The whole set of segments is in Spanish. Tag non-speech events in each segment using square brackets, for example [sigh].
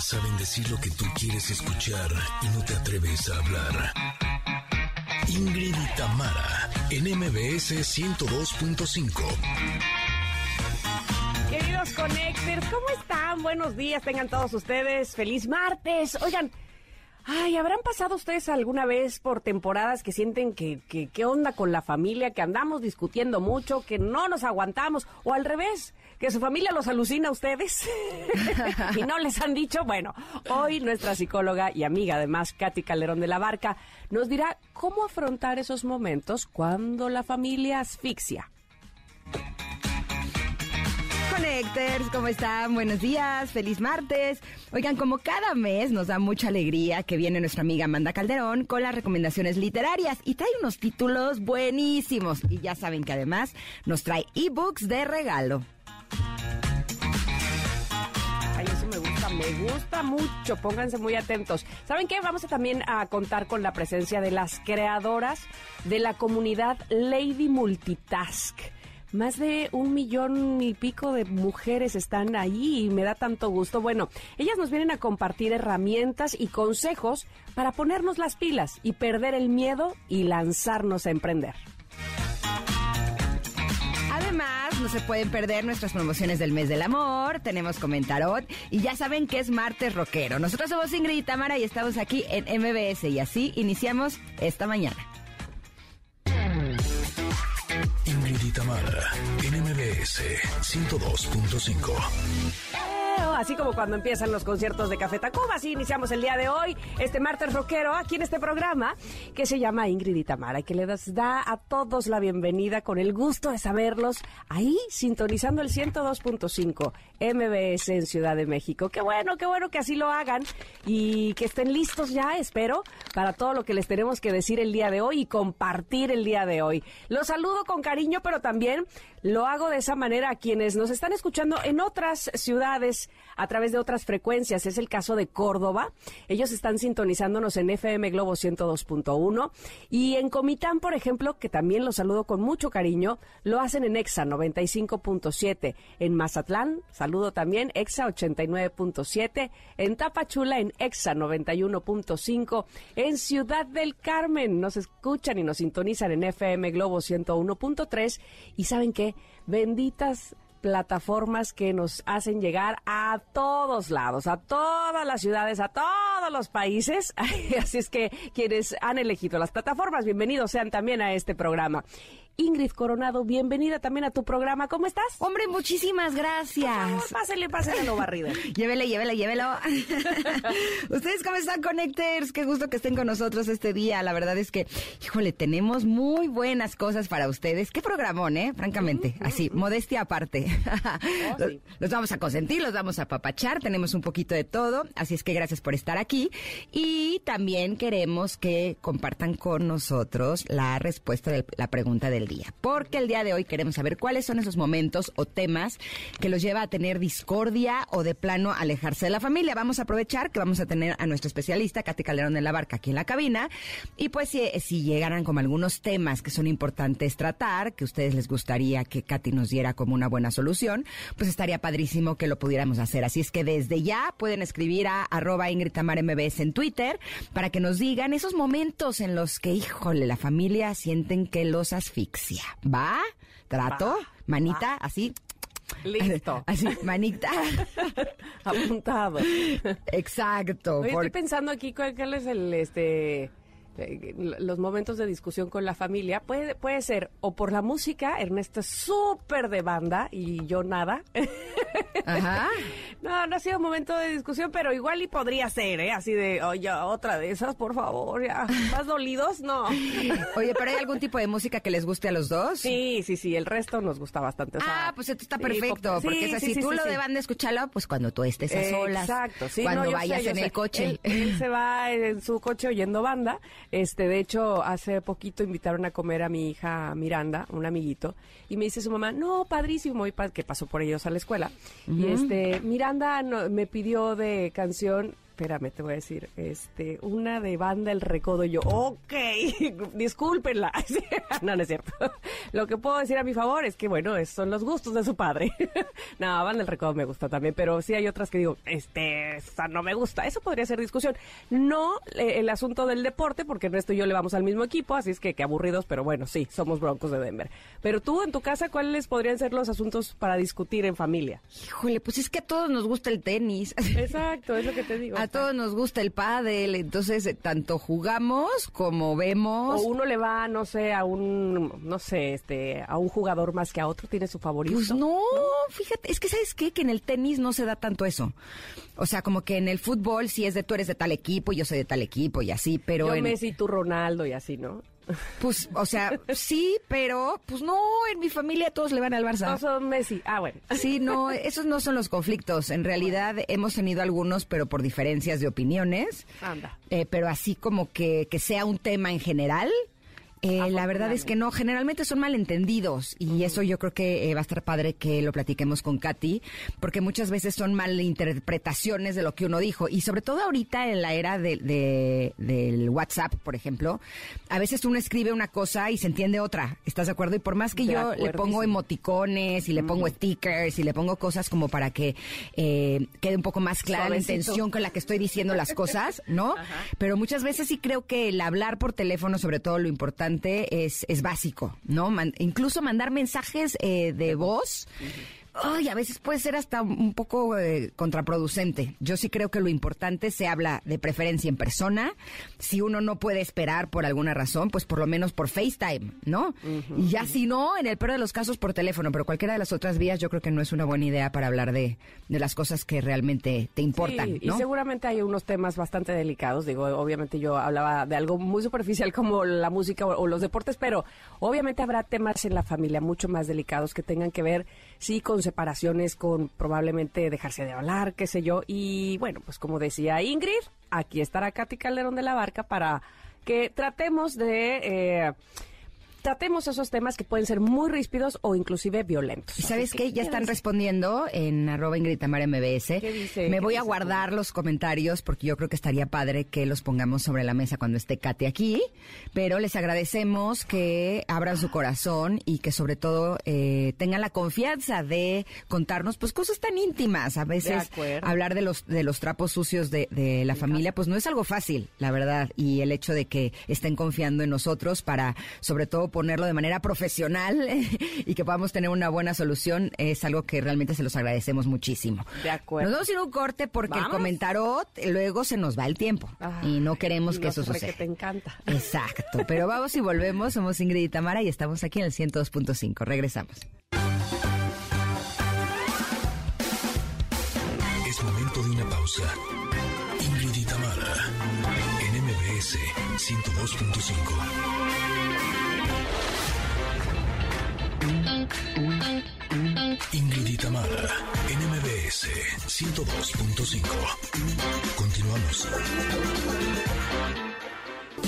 Saben decir lo que tú quieres escuchar y no te atreves a hablar. Ingrid y Tamara, en MBS 102.5. Queridos Connectors, ¿cómo están? Buenos días, tengan todos ustedes. Feliz martes. Oigan, ay, ¿habrán pasado ustedes alguna vez por temporadas que sienten que, qué onda con la familia, que andamos discutiendo mucho, que no nos aguantamos? O al revés, que su familia los alucina a ustedes [laughs] y no les han dicho. Bueno, hoy nuestra psicóloga y amiga, además, Katy Calderón de la Barca, nos dirá cómo afrontar esos momentos cuando la familia asfixia. Connectors, ¿cómo están? Buenos días, feliz martes. Oigan, como cada mes nos da mucha alegría que viene nuestra amiga Amanda Calderón con las recomendaciones literarias y trae unos títulos buenísimos. Y ya saben que además nos trae ebooks de regalo. Ay, eso me gusta, me gusta mucho. Pónganse muy atentos. ¿Saben qué? Vamos también a contar con la presencia de las creadoras de la comunidad Lady Multitask. Más de un millón y pico de mujeres están ahí y me da tanto gusto. Bueno, ellas nos vienen a compartir herramientas y consejos para ponernos las pilas y perder el miedo y lanzarnos a emprender. No se pueden perder nuestras promociones del mes del amor. Tenemos comentarot y ya saben que es martes rockero. Nosotros somos Ingrid y Tamara y estamos aquí en MBS y así iniciamos esta mañana. Ingrid y Tamara, en MBS 102.5. Así como cuando empiezan los conciertos de Café Tacuba, así iniciamos el día de hoy, este martes rockero, aquí en este programa que se llama Ingrid y Tamara y que le da a todos la bienvenida con el gusto de saberlos ahí sintonizando el 102.5 MBS en Ciudad de México. Qué bueno, qué bueno que así lo hagan y que estén listos ya, espero, para todo lo que les tenemos que decir el día de hoy y compartir el día de hoy. Los saludo con cariño, pero también lo hago de esa manera a quienes nos están escuchando en otras ciudades a través de otras frecuencias. Es el caso de Córdoba. Ellos están sintonizándonos en FM Globo 102.1 y en Comitán, por ejemplo, que también los saludo con mucho cariño, lo hacen en EXA 95.7. En Mazatlán, saludo también EXA 89.7. En Tapachula, en EXA 91.5. En Ciudad del Carmen, nos escuchan y nos sintonizan en FM Globo 101.3. Y saben qué, benditas plataformas que nos hacen llegar a todos lados, a todas las ciudades, a todos los países. [laughs] Así es que quienes han elegido las plataformas, bienvenidos sean también a este programa. Ingrid Coronado, bienvenida también a tu programa. ¿Cómo estás? Hombre, muchísimas gracias. pásele, pásele lo barrido. [laughs] llévele, llévele, llévelo. [laughs] ¿Ustedes cómo están, Connectors? Qué gusto que estén con nosotros este día. La verdad es que, híjole, tenemos muy buenas cosas para ustedes. Qué programón, ¿eh? Francamente. Así, modestia aparte. [laughs] Oh, sí. Los vamos a consentir, los vamos a papachar. Tenemos un poquito de todo. Así es que gracias por estar aquí. Y también queremos que compartan con nosotros la respuesta de la pregunta del Porque el día de hoy queremos saber cuáles son esos momentos o temas que los lleva a tener discordia o de plano alejarse de la familia. Vamos a aprovechar que vamos a tener a nuestra especialista, Katy Calderón de la Barca, aquí en la cabina. Y pues si, si llegaran como algunos temas que son importantes tratar, que a ustedes les gustaría que Katy nos diera como una buena solución, pues estaría padrísimo que lo pudiéramos hacer. Así es que desde ya pueden escribir a arroba Ingrid MBS en Twitter para que nos digan esos momentos en los que, híjole, la familia sienten que los asfixia. ¿Va? ¿Trato? Va, manita, va. así. Listo. [laughs] Así, manita. [laughs] Apuntado. Exacto. Oye, por- Estoy pensando aquí cuál, cuál es el este eh, los momentos de discusión con la familia puede puede ser o por la música Ernesto es súper de banda y yo nada Ajá. [laughs] no no ha sido momento de discusión pero igual y podría ser eh así de oye otra de esas por favor ya [laughs] más dolidos no Oye, pero ¿hay algún tipo de música que les guste a los dos? sí sí sí el resto nos gusta bastante o sea, ah, pues esto está perfecto, sí, porque es así, sí, sí, tú lo de banda escucharlo, pues cuando tú estés a solas. Exacto, sí, Cuando no, yo vayas sé, yo en sé. el coche. Él, él se va en su coche oyendo banda. Este, de hecho, hace poquito invitaron a comer a mi hija Miranda, un amiguito, y me dice su mamá, no, padrísimo, y pa- que pasó por ellos a la escuela. Y este, Miranda no- me pidió de canción espérame, te voy a decir, este, una de banda El Recodo. Y yo, ok, [laughs] discúlpenla. [laughs] no, no es cierto. Lo que puedo decir a mi favor es que, bueno, son los gustos de su padre. [laughs] no, banda El Recodo me gusta también, pero sí hay otras que digo, este, esa no me gusta. Eso podría ser discusión. No eh, el asunto del deporte, porque Ernesto y yo le vamos al mismo equipo, así es que qué aburridos, pero bueno, sí, somos broncos de Denver. Pero tú, en tu casa, ¿cuáles podrían ser los asuntos para discutir en familia? Híjole, pues es que a todos nos gusta el tenis. Exacto, es lo que te digo. A todos nos gusta el pádel, entonces eh, tanto jugamos como vemos. O uno le va, no sé, a un, no sé, este, a un jugador más que a otro, tiene su favorito. Pues no, fíjate, es que sabes qué, que en el tenis no se da tanto eso. O sea, como que en el fútbol sí es de tú eres de tal equipo, y yo soy de tal equipo y así, pero Yo en Messi, tú Ronaldo y así, ¿no? Pues, o sea, sí, pero pues no, en mi familia todos le van al Barça. No son Messi. Ah, bueno. Sí, no, esos no son los conflictos. En realidad hemos tenido algunos, pero por diferencias de opiniones. Anda. Eh, pero así como que, que sea un tema en general. Eh, la verdad es que no, generalmente son malentendidos y eso yo creo que eh, va a estar padre que lo platiquemos con Katy, porque muchas veces son malinterpretaciones de lo que uno dijo y sobre todo ahorita en la era de, de- del WhatsApp, por ejemplo, a veces uno escribe una cosa y se entiende otra, ¿estás de acuerdo? Y por más que De yo le pongo emoticones y le pongo stickers y le pongo cosas como para que eh, quede un poco más clara la intención con la que estoy diciendo las cosas, ¿no? [laughs] Pero muchas veces sí creo que el hablar por teléfono, sobre todo lo importante, es, es básico, ¿no? Incluso mandar mensajes eh, de voz. Ay, a veces puede ser hasta un poco eh, contraproducente. Yo sí creo que lo importante se habla de preferencia en persona. Si uno no puede esperar por alguna razón, pues por lo menos por FaceTime, ¿no? y ya si no, en el peor de los casos por teléfono, pero cualquiera de las otras vías yo creo que no es una buena idea para hablar de, de las cosas que realmente te importan, Sí, ¿no? Y seguramente hay unos temas bastante delicados. Digo, obviamente yo hablaba de algo muy superficial como la música o, o los deportes, pero obviamente habrá temas en la familia mucho más delicados que tengan que ver, sí, con separaciones, con probablemente dejarse de hablar, qué sé yo. Y bueno, pues como decía Ingrid, aquí estará Katy Calderón de la Barca para que tratemos de... eh, Tratemos esos temas que pueden ser muy ríspidos o inclusive violentos. ¿Y sabes qué? Ya están respondiendo en arroba Ingrid MBS. ¿Qué dice? Me ¿Qué voy a guardar los comentarios porque yo creo que estaría padre que los pongamos sobre la mesa cuando esté Katy aquí. Pero les agradecemos que abran su corazón y que sobre todo eh, tengan la confianza de contarnos pues cosas tan íntimas. A veces hablar de los, de los trapos sucios de, de la familia pues no es algo fácil, la verdad. Y el hecho de que estén confiando en nosotros para sobre todo ponerlo de manera profesional [laughs] y que podamos tener una buena solución es algo que realmente se los agradecemos muchísimo. De acuerdo. Nos vamos a ir a un corte porque el ¿Vamos? comentarot luego se nos va el tiempo Ay, y no queremos que no eso suceda. te encanta. [laughs] Exacto, pero vamos y volvemos. Somos Ingrid y Tamara y estamos aquí en el 102.5. Regresamos. Es momento de una pausa. Ingrid y Tamara, en MBS 102.5. Ingrid y Tamara, en MBS 102.5. Continuamos.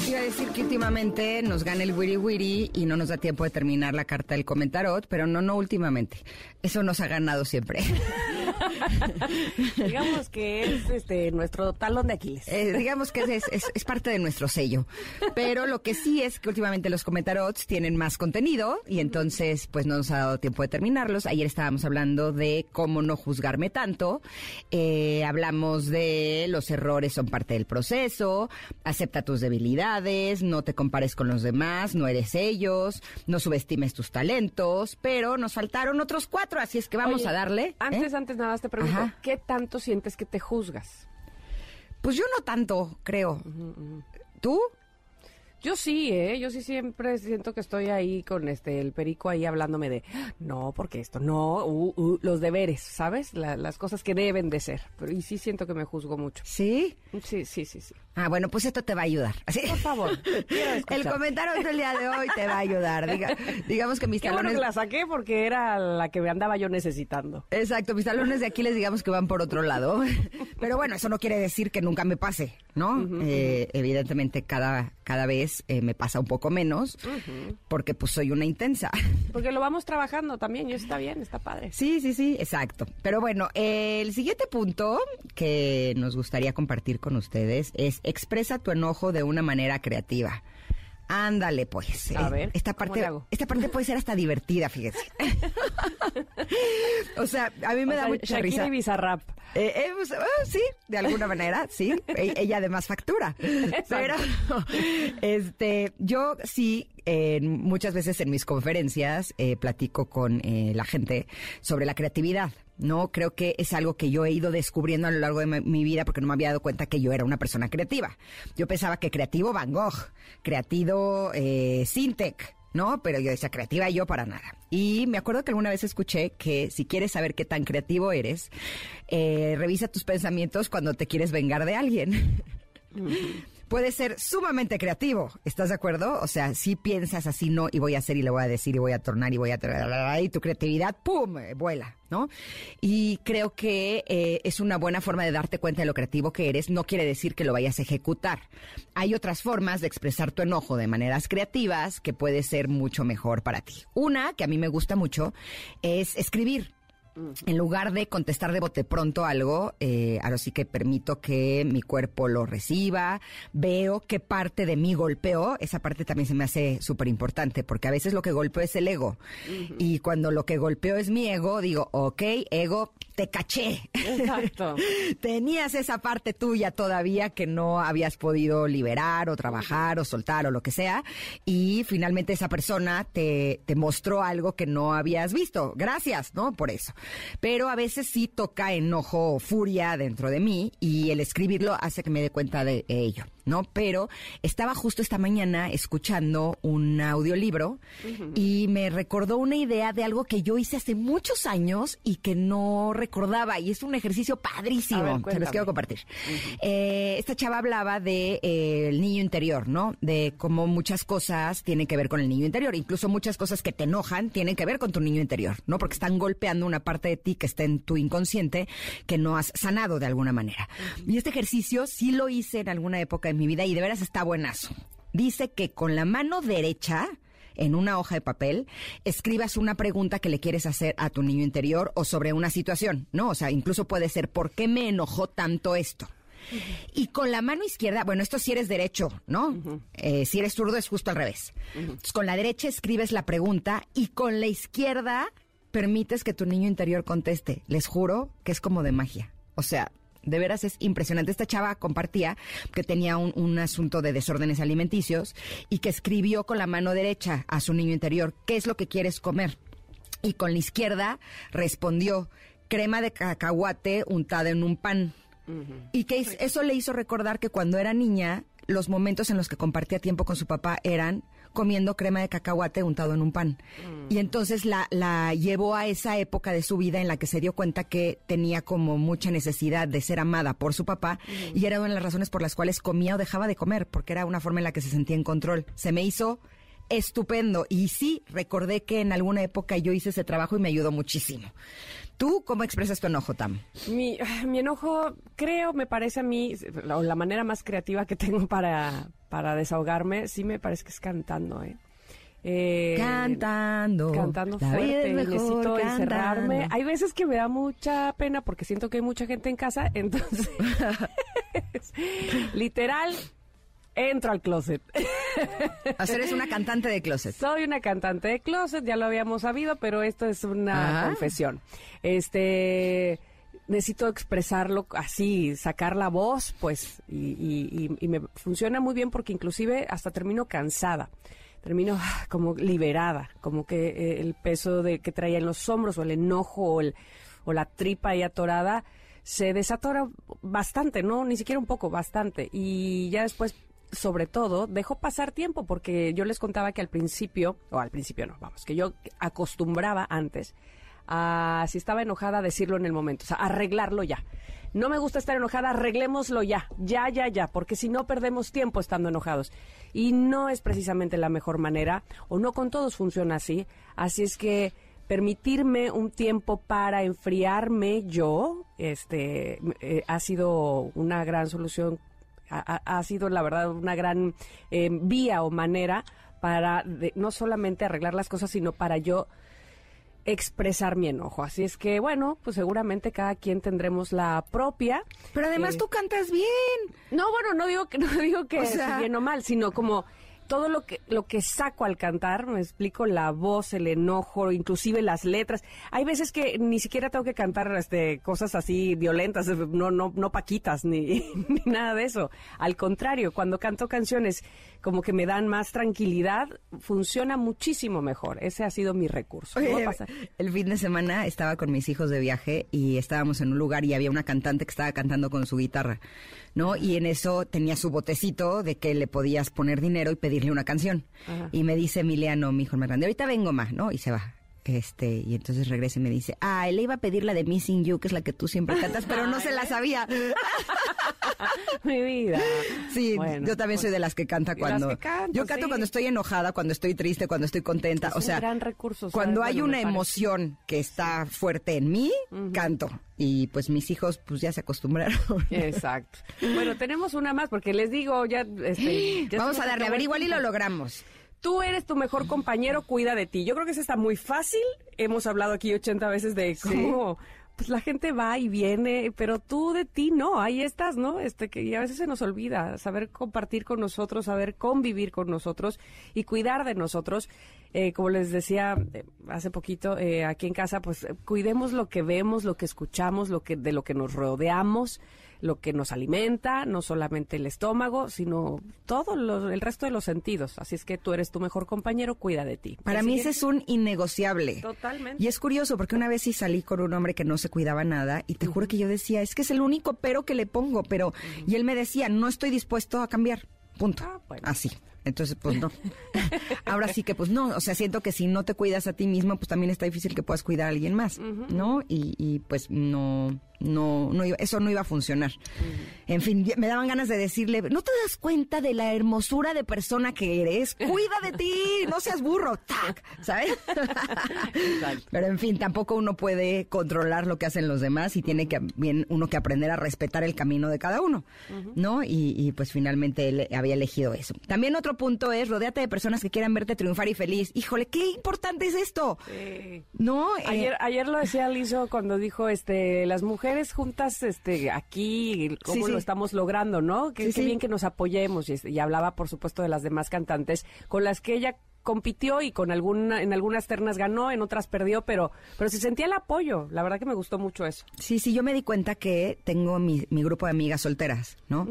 Iba a decir que últimamente nos gana el wiri wiri y no nos da tiempo de terminar la carta del comentarot, pero no, no últimamente. Eso nos ha ganado siempre. [laughs] [laughs] Digamos que es este nuestro talón de Aquiles. Eh, digamos que es, es- es parte de nuestro sello. Pero lo que sí es que últimamente los comentarots tienen más contenido y entonces pues no nos ha dado tiempo de terminarlos. Ayer estábamos hablando de cómo no juzgarme tanto. Eh, hablamos de los errores son parte del proceso, acepta tus debilidades, no te compares con los demás, no eres ellos, no subestimes tus talentos, pero nos faltaron otros cuatro, así es que vamos Oye, a darle. ¿eh? Antes, antes nada más te pregunto, Ajá. ¿qué tanto sientes que te juzgas? Pues yo no tanto, creo. ¿Tú? Yo sí, ¿eh? Yo sí siempre siento que estoy ahí con este el perico ahí hablándome de no, porque esto, no, uh, uh", los deberes, ¿sabes? La- las cosas que deben de ser. Pero y sí siento que me juzgo mucho. ¿Sí? Sí, sí, sí, sí. Ah, bueno, pues esto te va a ayudar. [laughs] Así- Por favor, El comentario del día de hoy te va a ayudar. Diga- digamos que mis Qué bueno talones... que la saqué porque era la que me andaba yo necesitando. Exacto, mis talones de Aquiles digamos que van por otro lado. [laughs] Pero bueno, eso no quiere decir que nunca me pase, ¿no? Eh, evidentemente cada, cada vez eh, me pasa un poco menos porque pues soy una intensa. [laughs] Porque lo vamos trabajando también y está bien, está padre. Sí, sí, sí, exacto. Pero bueno, el siguiente punto que nos gustaría compartir con ustedes es expresa tu enojo de una manera creativa. Ándale, pues. A ver, esta ¿cómo parte, esta parte puede ser hasta divertida, fíjese. [laughs] o sea, a mí me O da sea, mucha Shakira risa. y Bizarrap. Eh, eh, pues, ah, sí, de alguna manera, sí. E- ella además factura. [laughs] Pero, este, yo sí, eh, muchas veces en mis conferencias eh, platico con eh, la gente sobre la creatividad. No, creo que es algo que yo he ido descubriendo a lo largo de mi, vida porque no me había dado cuenta que yo era una persona creativa. Yo pensaba que creativo Van Gogh, creativo eh, Sintec, ¿no? Pero yo decía creativa yo para nada. Y me acuerdo que alguna vez escuché que si quieres saber qué tan creativo eres, eh, revisa tus pensamientos cuando te quieres vengar de alguien. Puede ser sumamente creativo, ¿estás de acuerdo? O sea, si piensas así, no, y voy a hacer y le voy a decir y voy a tornar y voy a... Y tu creatividad, ¡pum!, eh, vuela, ¿no? Y creo que eh, es una buena forma de darte cuenta de lo creativo que eres. No quiere decir que lo vayas a ejecutar. Hay otras formas de expresar tu enojo de maneras creativas que puede ser mucho mejor para ti. Una, que a mí me gusta mucho, es escribir. En lugar de contestar de bote pronto algo, eh, ahora sí que permito que mi cuerpo lo reciba, veo qué parte de mí golpeó, esa parte también se me hace súper importante, porque a veces lo que golpeo es el ego, y cuando lo que golpeo es mi ego, digo, ok, ego, te caché. Exacto. [laughs] Tenías esa parte tuya todavía que no habías podido liberar o trabajar o soltar o lo que sea, y finalmente esa persona te, te mostró algo que no habías visto. Gracias, ¿no? Por eso. Pero a veces sí toca enojo o furia dentro de mí y el escribirlo hace que me dé cuenta de ello, ¿no? Pero estaba justo esta mañana escuchando un audiolibro y me recordó una idea de algo que yo hice hace muchos años y que no recordaba y es un ejercicio padrísimo. Ver, Se los quiero compartir. Eh, esta chava hablaba de eh, el niño interior, ¿no? De cómo muchas cosas tienen que ver con el niño interior, incluso muchas cosas que te enojan tienen que ver con tu niño interior, ¿no? Porque están golpeando una parte de ti que está en tu inconsciente que no has sanado de alguna manera. Y este ejercicio sí lo hice en alguna época de mi vida y de veras está buenazo. Dice que con la mano derecha en una hoja de papel, escribas una pregunta que le quieres hacer a tu niño interior o sobre una situación, ¿no? O sea, incluso puede ser, ¿por qué me enojó tanto esto? Y con la mano izquierda, bueno, esto si eres derecho, ¿no? Eh, si eres zurdo es justo al revés. Entonces, con la derecha escribes la pregunta y con la izquierda permites que tu niño interior conteste. Les juro que es como de magia. O sea, de veras es impresionante. Esta chava compartía que tenía un, un asunto de desórdenes alimenticios y que escribió con la mano derecha a su niño interior, ¿qué es lo que quieres comer? Y con la izquierda respondió, crema de cacahuate untada en un pan. Y que es- eso le hizo recordar que cuando era niña, los momentos en los que compartía tiempo con su papá eran comiendo crema de cacahuate untado en un pan. Y entonces la, la llevó a esa época de su vida en la que se dio cuenta que tenía como mucha necesidad de ser amada por su papá y era una de las razones por las cuales comía o dejaba de comer, porque era una forma en la que se sentía en control. Se me hizo estupendo y sí, recordé que en alguna época yo hice ese trabajo y me ayudó muchísimo. ¿Tú cómo expresas tu enojo, Tam? Mi, [sighs] mi enojo, creo, me parece a mí, la, la manera más creativa que tengo para, para desahogarme, sí me parece que es cantando, ¿eh? Eh, Cantando. Cantando fuerte, mejor necesito encerrarme. Hay veces que me da mucha pena porque siento que hay mucha gente en casa, [laughs] entonces, [laughs] literal, entro al closet. O sea, eres una cantante de closet. Soy una cantante de closet, ya lo habíamos sabido, pero esto es una Ah. confesión. Este necesito expresarlo así, sacar la voz, pues, y, y- y- y me funciona muy bien porque inclusive hasta termino cansada. Termino ah, como liberada, como que eh, el peso de que traía en los hombros o el enojo o, el- o la tripa ahí atorada se desatora bastante, no, ni siquiera un poco, bastante. Y ya después sobre todo, dejo pasar tiempo porque yo les contaba que al principio, o al principio no, vamos, que yo acostumbraba antes a, si estaba enojada, decirlo en el momento, o sea, arreglarlo ya. No me gusta estar enojada, arreglémoslo ya, ya, ya, ya, porque si no perdemos tiempo estando enojados. Y no es precisamente la mejor manera, o no con todos funciona así, así es que permitirme un tiempo para enfriarme yo, este, eh, ha sido una gran solución, ha, sido la verdad una gran eh, vía o manera para no solamente arreglar las cosas, sino para yo expresar mi enojo. Así es que, bueno, pues seguramente cada quien tendremos la propia. Pero además eh, tú cantas bien. No, bueno, no digo que [laughs] no digo que sea, bien o mal, sino como todo lo que lo que saco al cantar, me explico la voz, el enojo, inclusive las letras. Hay veces que ni siquiera tengo que cantar este cosas así violentas, no no no paquitas ni, [laughs] ni nada de eso. Al contrario, cuando canto canciones como que me dan más tranquilidad, funciona muchísimo mejor. Ese ha sido mi recurso. el fin de semana estaba con mis hijos de viaje y estábamos en un lugar y había una cantante que estaba cantando con su guitarra, ¿no? Y en eso tenía su botecito de que le podías poner dinero y una canción. Y me dice Emiliano, mi hijo más grande, ahorita vengo más, ¿no? Y se va. Este, y entonces regresa y me dice, ah, él iba a pedir la de Missing You, que es la que tú siempre cantas, pero no se la sabía. [laughs] Mi vida. Sí, yo también soy de las que canta cuando... yo canto cuando estoy enojada, cuando estoy triste, cuando estoy contenta. o sea, gran recurso, cuando hay una emoción que está fuerte en mí, canto. Y pues mis hijos pues ya se acostumbraron. Exacto. Bueno, tenemos una más porque les digo, ya... Este, [gasps] Vamos a darle, a ver, igual y lo logramos. Tú eres tu mejor compañero, cuida de ti. Yo creo que eso está muy fácil. Hemos hablado aquí 80 veces de cómo pues la gente va y viene, pero tú de ti no, ahí estás, ¿no? Este que y a veces se nos olvida saber compartir con nosotros, saber convivir con nosotros y cuidar de nosotros. Eh, como les decía eh, hace poquito eh, aquí en casa, pues cuidemos lo que vemos, lo que escuchamos, lo que de lo que nos rodeamos lo que nos alimenta, no solamente el estómago, sino todo el resto de los sentidos. Así es que tú eres tu mejor compañero, cuida de ti. Para mí ese es un innegociable. Totalmente. Y es curioso porque una vez sí salí con un hombre que no se cuidaba nada y te juro que yo decía, es que es el único pero que le pongo, pero y él me decía, no estoy dispuesto a cambiar. Punto. Ah, Así. Entonces, pues no. [laughs] Ahora sí que, pues no. O sea, siento que si no te cuidas a ti mismo, pues también está difícil que puedas cuidar a alguien más, ¿no? Y, y pues no, no, no eso no iba a funcionar. En fin, me daban ganas de decirle, ¿no te das cuenta de la hermosura de persona que eres? Cuida de ti, no seas burro, tac, ¿sabes? Pero en fin, tampoco uno puede controlar lo que hacen los demás y tiene que bien uno que aprender a respetar el camino de cada uno, ¿no? Y, pues finalmente él había elegido eso. También otro punto es rodeate de personas que quieran verte triunfar y feliz. Híjole, qué importante es esto. ¿No? Eh, ayer, ayer lo decía Lizo cuando dijo, este, las mujeres juntas este aquí, cómo lo estamos logrando, ¿no? Qué, bien que nos apoyemos. Y, hablaba, por supuesto, de las demás cantantes con las que ella compitió y con alguna, en algunas ternas ganó, en otras perdió, pero, pero se sentía el apoyo. La verdad que me gustó mucho eso. Sí, sí, yo me di cuenta que tengo mi, mi grupo de amigas solteras, ¿no?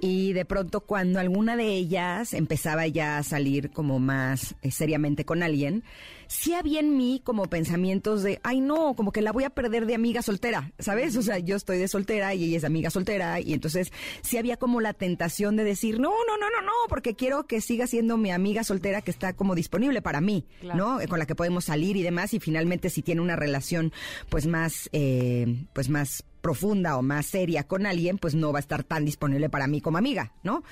Y de pronto cuando alguna de ellas empezaba ya a salir como más eh, seriamente con alguien, sí había en mí como pensamientos de, ay no, como que la voy a perder de amiga soltera, ¿sabes? O sea, yo estoy de soltera y ella es amiga soltera y entonces sí había como la tentación de decir, no, no, no, no, no, porque quiero que siga siendo mi amiga soltera que está como disponible para mí, ¿no? Con la que podemos salir y demás y finalmente si tiene una relación pues más, eh, pues más profunda o más seria con alguien, pues no va a estar tan disponible para mí como amiga, ¿no?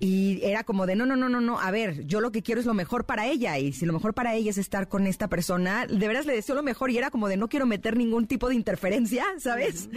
Y era como de, no, no, no, no, no, a ver, yo lo que quiero es lo mejor para ella y si lo mejor para ella es estar con esta persona, de veras le deseo lo mejor y era como de, no quiero meter ningún tipo de interferencia, [laughs] ¿sabes?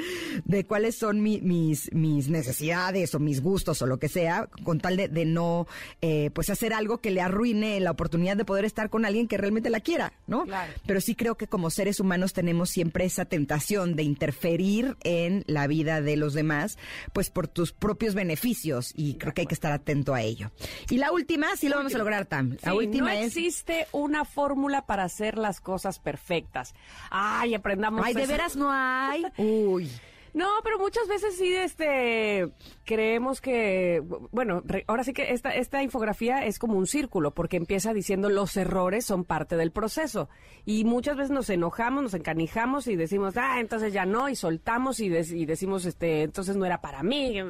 De cuáles son mis, mis necesidades o mis gustos o lo que sea, con tal de, no, eh, pues hacer algo que le arruine la oportunidad de poder estar con alguien que realmente la quiera, ¿no? Pero sí creo que como seres humanos tenemos siempre esa tentación de interferir en la vida de los demás, pues por tus propios beneficios y creo que hay que estar atento a ello. Y la última, sí lo vamos a lograr, Tam. La última no existe una fórmula para hacer las cosas perfectas. Ay, aprendamos. Ay, de veras no hay. Uy. No, pero muchas veces sí, este, creemos que, bueno, ahora sí que esta, esta infografía es como un círculo, porque empieza diciendo los errores son parte del proceso. Y muchas veces nos enojamos, nos encanijamos y decimos, ah, entonces ya no, y soltamos y, y decimos, este, entonces no era para mí.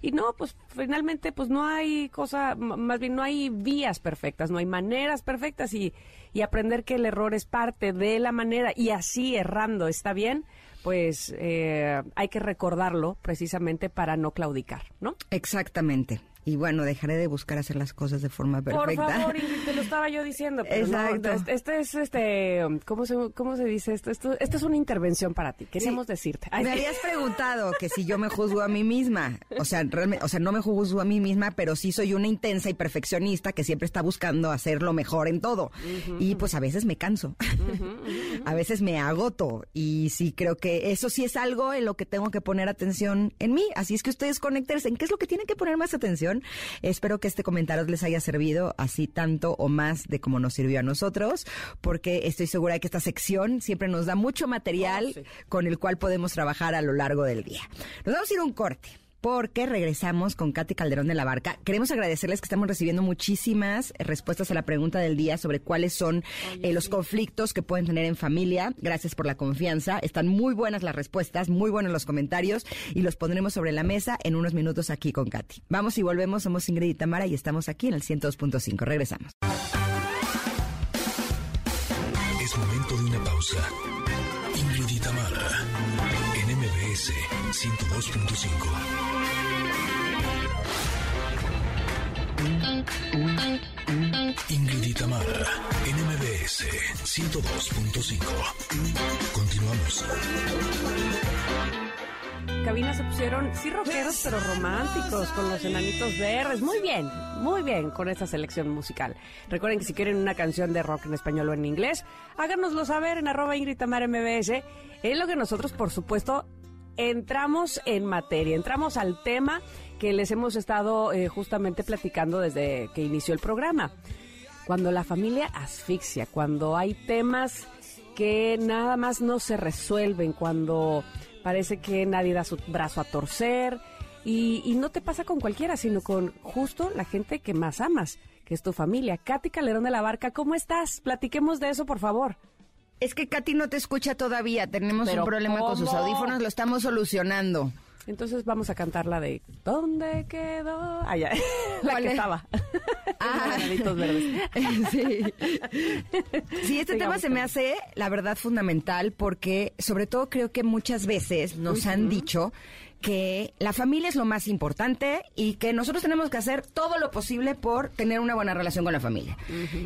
Y no, pues finalmente, pues no hay cosa, más bien no hay vías perfectas, no hay maneras perfectas y, y aprender que el error es parte de la manera y así errando está bien pues eh, hay que recordarlo precisamente para no claudicar, ¿no? Exactamente. Y bueno, dejaré de buscar hacer las cosas de forma perfecta. Por favor, Ingrid, [laughs] te lo estaba yo diciendo. Pero Exacto. No, este es, este, ¿cómo se, cómo se dice esto? esto? Esto es una intervención para ti, queríamos Sí. decirte. Me habías preguntado que si yo me [laughs] juzgo a mí misma. O sea, realmente, o sea, no me juzgo a mí misma, pero sí soy una intensa y perfeccionista que siempre está buscando hacer lo mejor en todo. Y pues a veces me canso. [laughs] a veces me agoto. Y sí creo que eso sí es algo en lo que tengo que poner atención en mí. Así es que ustedes conectense en qué es lo que tienen que poner más atención. Espero que este comentario les haya servido así tanto o más de como nos sirvió a nosotros, porque estoy segura de que esta sección siempre nos da mucho material Oh, sí. con el cual podemos trabajar a lo largo del día. Nos vamos a ir a un corte. Porque regresamos con Katy Calderón de la Barca. Queremos agradecerles que estamos recibiendo muchísimas respuestas a la pregunta del día sobre cuáles son eh, los conflictos que pueden tener en familia. Gracias por la confianza. Están muy buenas las respuestas, muy buenos los comentarios y los pondremos sobre la mesa en unos minutos aquí con Katy. Vamos y volvemos. Somos Ingrid y Tamara y estamos aquí en el 102.5. Regresamos. Es momento de una pausa. Ingrid y Tamara, en MBS 102.5. Ingrid MBS 102.5. Continuamos. cabina se pusieron, sí rockeros, pero románticos, con los enanitos verdes. Muy bien, muy bien con esta selección musical. Recuerden que si quieren una canción de rock en español o en inglés, háganoslo saber en arroba Ingrid Tamara MBS. Es lo que nosotros, por supuesto, entramos en materia, entramos al tema que les hemos estado eh, justamente platicando desde que inició el programa. Cuando la familia asfixia, cuando hay temas que nada más no se resuelven, cuando parece que nadie da su brazo a torcer y, y no te pasa con cualquiera, sino con justo la gente que más amas, que es tu familia. Katy Calderón de la Barca, ¿cómo estás? Platiquemos de eso, por favor. Es que Katy no te escucha todavía. Tenemos ¿Pero un problema con sus audífonos. Lo estamos solucionando. Entonces vamos a cantar la de ¿Dónde quedó? Ah, ya. [laughs] La ¿Cuál que es? estaba. [laughs] Ah. Verdes. [laughs] Sí. Sí, este tema se me hace, la verdad, fundamental porque, sobre todo, creo que muchas veces nos han dicho que la familia es lo más importante y que nosotros tenemos que hacer todo lo posible por tener una buena relación con la familia.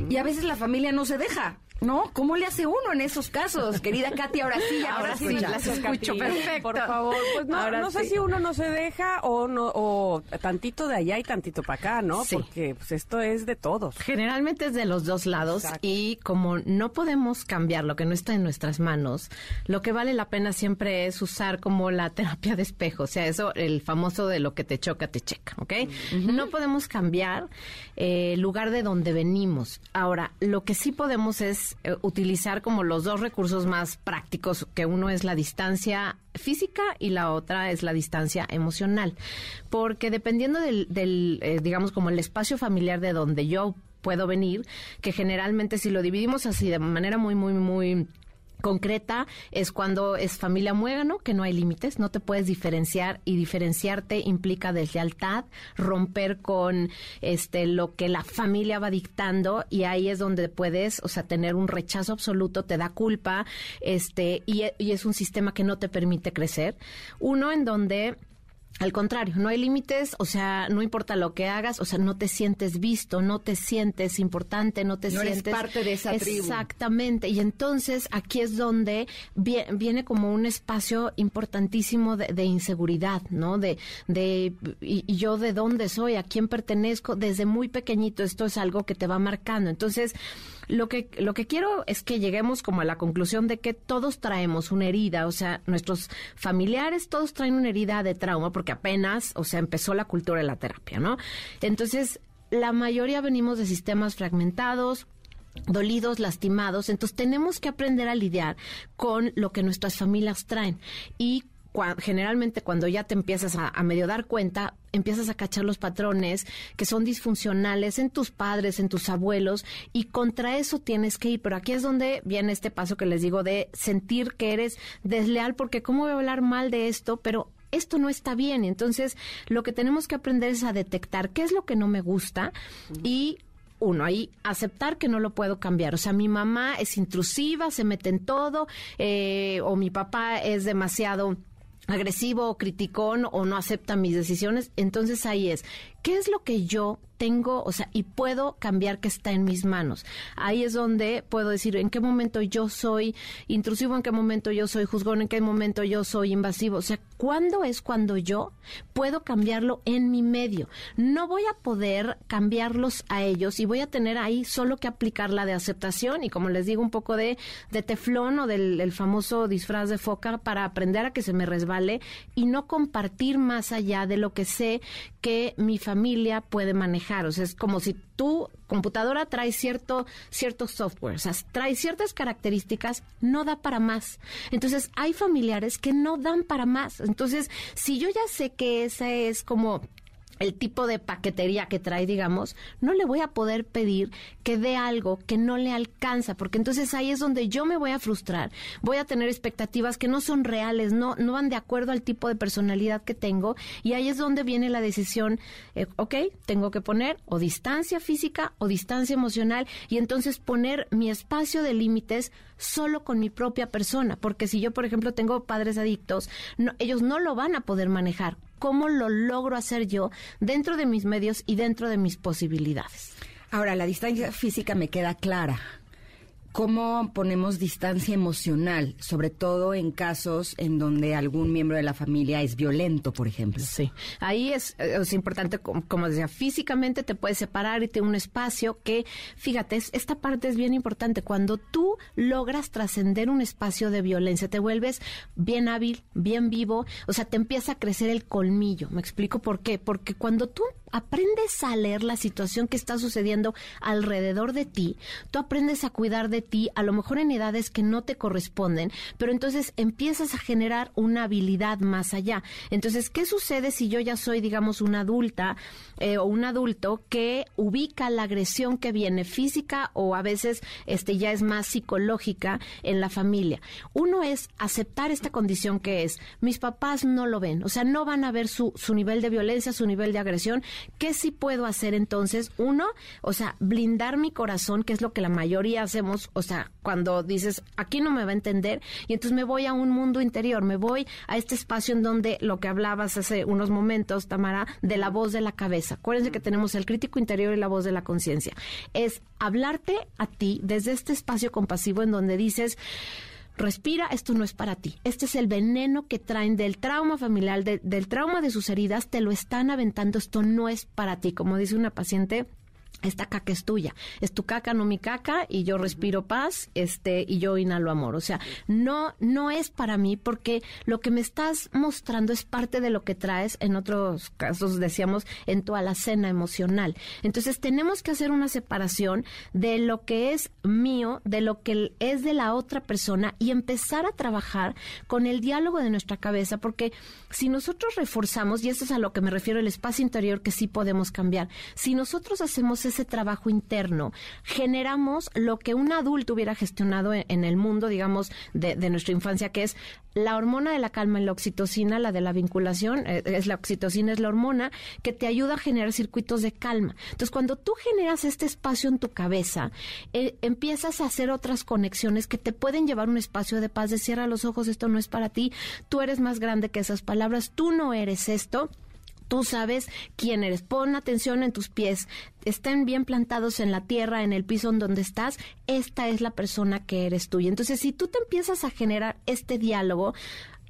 Y a veces la familia no se deja. ¿No? ¿Cómo le hace uno en esos casos? Querida Katy, ahora sí, ya Ahora sí, las escucho. Katy. Perfecto. Por favor. Pues no, Ahora no sé sí. si uno no se deja o no o tantito de allá y tantito para acá, ¿no? Sí. Porque pues esto es de todos. Generalmente es de los dos lados Exacto. y como no podemos cambiar lo que no está en nuestras manos, lo que vale la pena siempre es usar como la terapia de espejo, o sea, eso, el famoso de lo que te choca, te checa, ¿ok? No podemos cambiar eh, el lugar de donde venimos. Ahora, lo que sí podemos es eh, utilizar como los dos recursos más prácticos, que uno es la distancia física y la otra es la distancia emocional, porque dependiendo del, del, eh, digamos, como el espacio familiar de donde yo puedo venir, que generalmente si lo dividimos así de manera muy, muy, muy concreta es cuando es familia muégano, que no hay límites, no te puedes diferenciar y diferenciarte implica deslealtad, romper con este lo que la familia va dictando y ahí es donde puedes, o sea, tener un rechazo absoluto, te da culpa, este y, y es un sistema que no te permite crecer. Uno en donde al contrario, no hay límites, o sea, no importa lo que hagas, o sea, no te sientes visto, no te sientes importante, no te No eres sientes parte de esa tribu. Exactamente. Y entonces aquí es donde vie- viene como un espacio importantísimo de, de inseguridad, ¿no? De, de y, y yo de dónde soy, a quién pertenezco, desde muy pequeñito esto es algo que te va marcando. Entonces, lo que, lo que quiero es que lleguemos como a la conclusión de que todos traemos una herida, o sea, nuestros familiares todos traen una herida de trauma porque apenas, o sea, empezó la cultura de la terapia, ¿no? Entonces, la mayoría venimos de sistemas fragmentados, dolidos, lastimados, entonces tenemos que aprender a lidiar con lo que nuestras familias traen y cua- generalmente cuando ya te empiezas a, a medio dar cuenta, empiezas a cachar los patrones que son disfuncionales en tus padres, en tus abuelos, y contra eso tienes que ir. Pero aquí es donde viene este paso que les digo de sentir que eres desleal, porque ¿cómo voy a hablar mal de esto? Pero esto no está bien. Entonces, lo que tenemos que aprender es a detectar qué es lo que no me gusta y uno, ahí aceptar que no lo puedo cambiar. O sea, mi mamá es intrusiva, se mete en todo, eh, o mi papá es demasiado agresivo o criticón o no acepta mis decisiones, entonces ahí es, ¿qué es lo que yo tengo, o sea, y puedo cambiar que está en mis manos? Ahí es donde puedo decir en qué momento yo soy intrusivo, en qué momento yo soy juzgón, en qué momento yo soy invasivo, o sea, ¿cuándo es cuando yo puedo cambiarlo en mi medio? No voy a poder cambiarlos a ellos y voy a tener ahí solo que aplicar la de aceptación y como les digo un poco de, de teflón o del el famoso disfraz de foca para aprender a que se me resbale y no compartir más allá de lo que sé que mi familia puede manejar. O sea, es como si tu computadora trae cierto, cierto software, o sea, trae ciertas características, no da para más. Entonces, hay familiares que no dan para más. Entonces, si yo ya sé que esa es como el tipo de paquetería que trae, digamos, no le voy a poder pedir que dé algo que no le alcanza, porque entonces ahí es donde yo me voy a frustrar, voy a tener expectativas que no son reales, no, no van de acuerdo al tipo de personalidad que tengo, y ahí es donde viene la decisión, eh, ok, tengo que poner o distancia física o distancia emocional, y entonces poner mi espacio de límites solo con mi propia persona, porque si yo, por ejemplo, tengo padres adictos, no, ellos no lo van a poder manejar cómo lo logro hacer yo dentro de mis medios y dentro de mis posibilidades. Ahora, la distancia física me queda clara. ¿Cómo ponemos distancia emocional, sobre todo en casos en donde algún miembro de la familia es violento, por ejemplo? Sí, ahí es, eh, es importante, como, decía, físicamente te puedes separar y tener un espacio que, fíjate, esta parte es bien importante. Cuando tú logras trascender un espacio de violencia, te vuelves bien hábil, bien vivo, o sea, te empieza a crecer el colmillo. ¿Me explico por qué? Porque cuando tú aprendes a leer la situación que está sucediendo alrededor de ti, tú aprendes a cuidar de ti, a lo mejor en edades que no te corresponden, pero entonces empiezas a generar una habilidad más allá. Entonces, ¿qué sucede si yo ya soy, digamos, una adulta eh, o un adulto que ubica la agresión que viene física o a veces este ya es más psicológica en la familia? Uno es aceptar esta condición que es, mis papás no lo ven, o sea, no van a ver su, su nivel de violencia, su nivel de agresión, ¿Qué sí puedo hacer entonces? Uno, o sea, blindar mi corazón, que es lo que la mayoría hacemos, o sea, cuando dices, aquí no me va a entender, y entonces me voy a un mundo interior, me voy a este espacio en donde lo que hablabas hace unos momentos, Tamara, de la voz de la cabeza. Acuérdense que tenemos el crítico interior y la voz de la conciencia. Es hablarte a ti desde este espacio compasivo en donde dices, respira, esto no es para ti. Este es el veneno que traen del trauma familiar, del trauma de sus heridas, te lo están aventando, esto no es para ti. Como dice una paciente, esta caca es tuya, es tu caca, no mi caca, y yo respiro paz, este, y yo inhalo amor. O sea, no, no es para mí porque lo que me estás mostrando es parte de lo que traes, en otros casos decíamos, en tu alacena emocional. Entonces tenemos que hacer una separación de lo que es mío, de lo que es de la otra persona y empezar a trabajar con el diálogo de nuestra cabeza, porque si nosotros reforzamos, y esto es a lo que me refiero, el espacio interior que sí podemos cambiar, si nosotros hacemos ese trabajo interno, generamos lo que un adulto hubiera gestionado en, el mundo, digamos, de, nuestra infancia, que es la hormona de la calma la oxitocina, la de la vinculación, eh, es la oxitocina, es la hormona que te ayuda a generar circuitos de calma. Entonces, cuando tú generas este espacio en tu cabeza, eh, empiezas a hacer otras conexiones que te pueden llevar a un espacio de paz, de cierra los ojos, esto no es para ti, tú eres más grande que esas palabras, tú no eres esto Tú sabes quién eres. Pon atención en tus pies. Estén bien plantados en la tierra, en el piso en donde estás. Esta es la persona que eres tú. Y entonces, si tú te empiezas a generar este diálogo,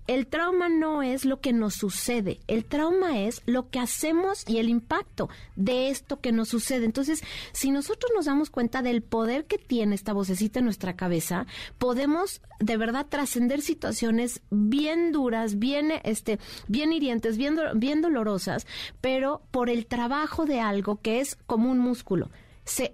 el trauma no es lo que nos sucede, el trauma es lo que hacemos y el impacto de esto que nos sucede. Entonces, si nosotros nos damos cuenta del poder que tiene esta vocecita en nuestra cabeza, podemos de verdad trascender situaciones bien duras, bien este, bien hirientes, bien, bien dolorosas, pero por el trabajo de algo que es como un músculo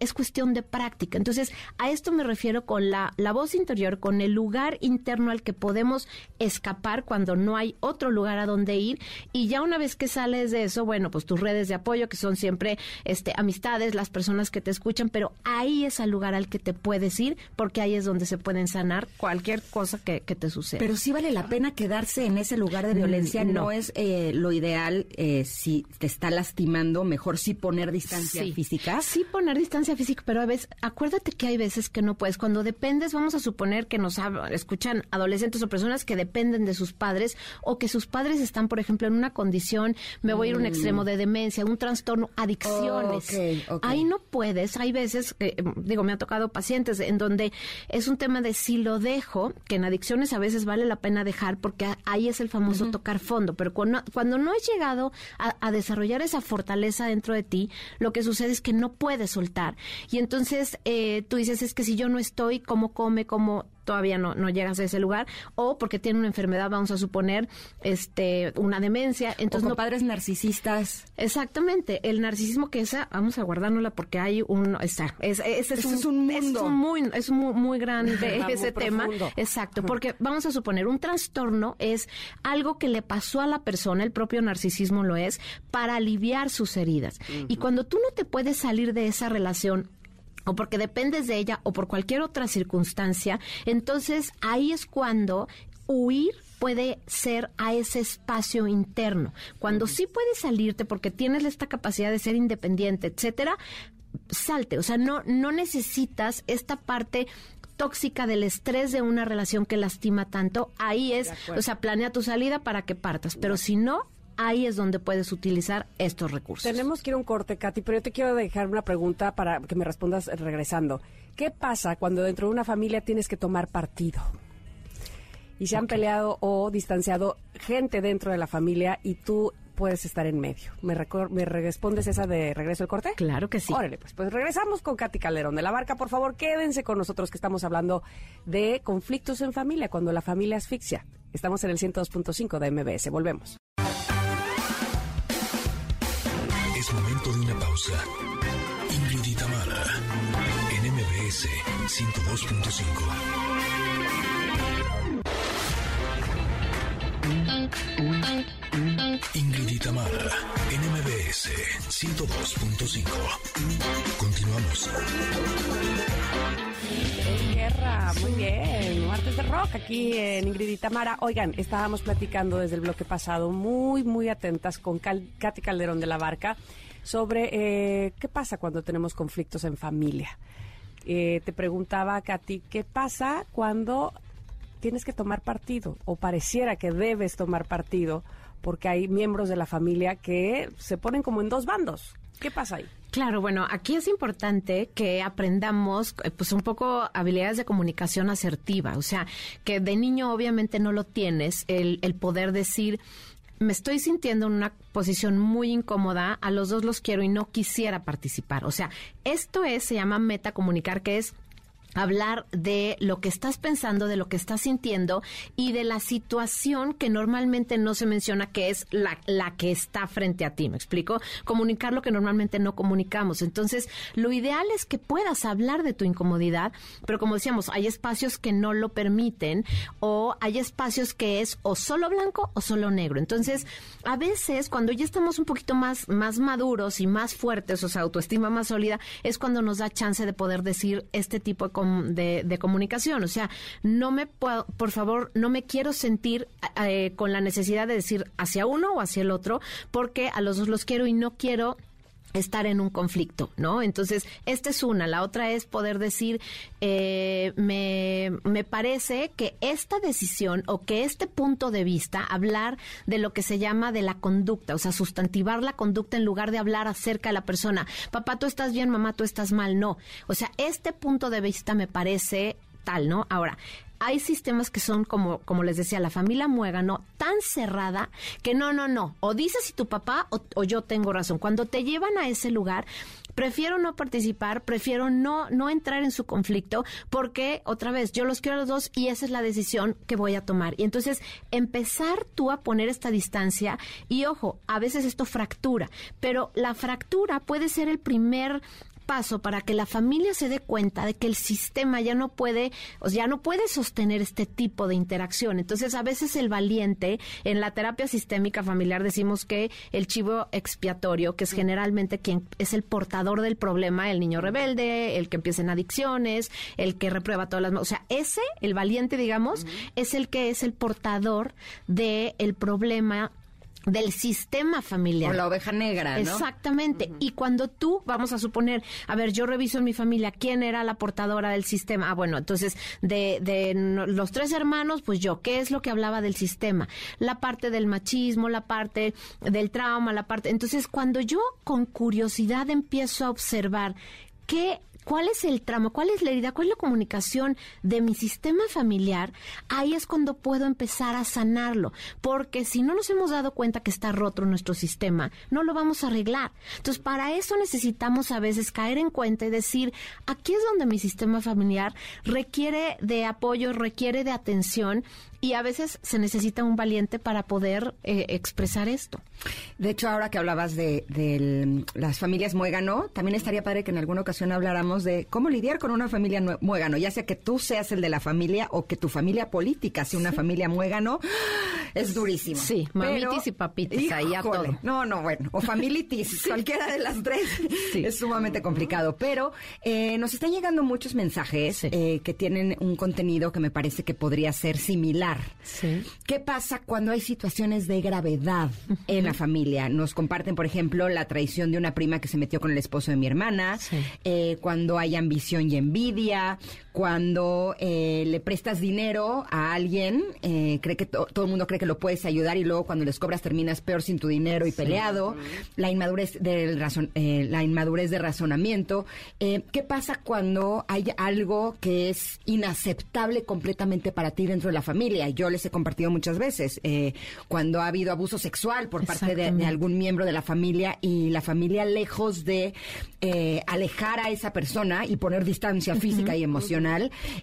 es cuestión de práctica. Entonces, a esto me refiero con la, la voz interior, con el lugar interno al que podemos escapar cuando no hay otro lugar a donde ir. Y ya una vez que sales de eso, bueno, pues tus redes de apoyo, que son siempre este, amistades, las personas que te escuchan, pero ahí es el lugar al que te puedes ir, porque ahí es donde se pueden sanar cualquier cosa que, te suceda. Pero sí vale la pena quedarse en ese lugar de violencia, mm, no, es eh, lo ideal eh, si te está lastimando, mejor sí poner distancia física. Sí poner distancia física, pero a veces, acuérdate que hay veces que no puedes. Cuando dependes, vamos a suponer que nos escuchan adolescentes o personas que dependen de sus padres o que sus padres están, por ejemplo, en una condición, me voy a ir a un extremo de demencia, un trastorno, adicciones. Ahí no puedes. Hay veces, eh, digo, me ha tocado pacientes en donde es un tema de si lo dejo, que en adicciones a veces vale la pena dejar porque ahí es el famoso tocar fondo, pero cuando, cuando no has llegado a, a desarrollar esa fortaleza dentro de ti, lo que sucede es que no puedes soltar. Y entonces eh, tú dices, es que si yo no estoy, ¿cómo come? ¿Cómo todavía no, no llegas a ese lugar? O porque tiene una enfermedad, vamos a suponer, este, una demencia. Entonces, no, padres narcisistas. Exactamente. El narcisismo que esa, vamos a guardárnosla porque hay un, está, es, es, es, un, mundo. Es muy, es muy, muy grande [laughs] ese tema. Exacto. Porque vamos a suponer, un trastorno es algo que le pasó a la persona, el propio narcisismo lo es, para aliviar sus heridas. Y cuando tú no te puedes salir de esa relación o porque dependes de ella o por cualquier otra circunstancia, entonces ahí es cuando huir puede ser a ese espacio interno. Cuando sí puedes salirte porque tienes esta capacidad de ser independiente, etcétera, salte, o sea, no no necesitas esta parte tóxica del estrés de una relación que lastima tanto, ahí es, o sea, planea tu salida para que partas, pero si no, ahí es donde puedes utilizar estos recursos. Tenemos que ir a un corte, Katy, pero yo te quiero dejar una pregunta para que me respondas regresando. ¿Qué pasa cuando dentro de una familia tienes que tomar partido? Y se han peleado o distanciado gente dentro de la familia y tú puedes estar en medio. ¿Me, ¿Me respondes esa de regreso al corte? Claro que sí. Órale, pues, pues regresamos con Katy Calderón de la Barca. Por favor, quédense con nosotros que estamos hablando de conflictos en familia, cuando la familia asfixia. Estamos en el 102.5 de MBS. Volvemos. Momento de una pausa. Ingrid y Tamara, en MBS 102.5. Ingrid y Tamara, en MBS 102.5. Continuamos. Guerra, muy bien. Martes de Rock aquí en Ingrid y Tamara. Oigan, estábamos platicando desde el bloque pasado, muy, muy atentas con Katy Calderón de la Barca sobre eh, qué pasa cuando tenemos conflictos en familia. Eh, te preguntaba, Katy, ¿qué pasa cuando tienes que tomar partido o pareciera que debes tomar partido porque hay miembros de la familia que se ponen como en dos bandos? ¿Qué pasa ahí? Claro, bueno, aquí es importante que aprendamos eh, pues un poco habilidades de comunicación asertiva, o sea, que de niño obviamente no lo tienes, el, el poder decir, me estoy sintiendo en una posición muy incómoda, a los dos los quiero y no quisiera participar. O sea, esto es, se llama metacomunicar, que es hablar de lo que estás pensando, de lo que estás sintiendo y de la situación que normalmente no se menciona, que es la, la, que está frente a ti. ¿Me explico? Comunicar lo que normalmente no comunicamos. Entonces, lo ideal es que puedas hablar de tu incomodidad, pero como decíamos, hay espacios que no lo permiten o hay espacios que es o solo blanco o solo negro. Entonces, a veces cuando ya estamos un poquito más, más maduros y más fuertes, o sea, autoestima más sólida, es cuando nos da chance de poder decir este tipo de de, comunicación. O sea, no me puedo, por favor, no me quiero sentir eh, con la necesidad de decir hacia uno o hacia el otro, porque a los dos los quiero y no quiero estar en un conflicto, ¿no? Entonces, esta es una. La otra es poder decir, eh, me, me parece que esta decisión o que este punto de vista, hablar de lo que se llama de la conducta, o sea, sustantivar la conducta en lugar de hablar acerca de la persona, papá, tú estás bien, mamá, tú estás mal, no. O sea, este punto de vista me parece tal, ¿no? Ahora, hay sistemas que son como, como les decía, la familia muégano, tan cerrada que no, no, no, o dices si tu papá o, yo tengo razón. Cuando te llevan a ese lugar, prefiero no participar, prefiero no, no entrar en su conflicto, porque otra vez, yo los quiero a los dos y esa es la decisión que voy a tomar. Y entonces, empezar tú a poner esta distancia, y ojo, a veces esto fractura, pero la fractura puede ser el primer paso para que la familia se dé cuenta de que el sistema ya no puede, o ya no puede sostener este tipo de interacción. Entonces, a veces el valiente, en la terapia sistémica familiar decimos que el chivo expiatorio, que es generalmente quien es el portador del problema, el niño rebelde, el que empieza en adicciones, el que reprueba todas las, o sea, ese, el valiente, digamos, es el que es el portador del el problema del sistema familiar. O la oveja negra, ¿no? Exactamente. Y cuando tú, vamos a suponer, a ver, yo reviso en mi familia quién era la portadora del sistema. Ah, bueno, entonces, de, de los tres hermanos, pues yo, ¿qué es lo que hablaba del sistema? La parte del machismo, la parte del trauma, la parte... Entonces, cuando yo con curiosidad empiezo a observar qué cuál es el tramo, cuál es la herida, cuál es la comunicación de mi sistema familiar, ahí es cuando puedo empezar a sanarlo. Porque si no nos hemos dado cuenta que está roto nuestro sistema, no lo vamos a arreglar. Entonces, para eso necesitamos a veces caer en cuenta y decir, aquí es donde mi sistema familiar requiere de apoyo, requiere de atención y a veces se necesita un valiente para poder eh, expresar esto. De hecho, ahora que hablabas de, las familias muégano, también estaría padre que en alguna ocasión habláramos de cómo lidiar con una familia muégano, ya sea que tú seas el de la familia o que tu familia política sea una familia muégano, es durísimo. Sí, mamitis y papitis, ahí a todo. No, no, bueno, o familitis, [laughs] cualquiera de las tres es sumamente complicado. Pero eh, nos están llegando muchos mensajes eh, que tienen un contenido que me parece que podría ser similar ¿Qué pasa cuando hay situaciones de gravedad en la familia? Nos comparten, por ejemplo, la traición de una prima que se metió con el esposo de mi hermana, eh, cuando hay ambición y envidia, cuando eh, le prestas dinero a alguien, eh, cree que todo el mundo cree que lo puedes ayudar y luego cuando les cobras terminas peor sin tu dinero y peleado, la inmadurez del razón, la inmadurez de razonamiento. ¿Qué pasa cuando hay algo que es inaceptable completamente para ti dentro de la familia? Yo les he compartido muchas veces eh, cuando ha habido abuso sexual por parte de, algún miembro de la familia y la familia lejos de eh, alejar a esa persona y poner distancia física y emocional,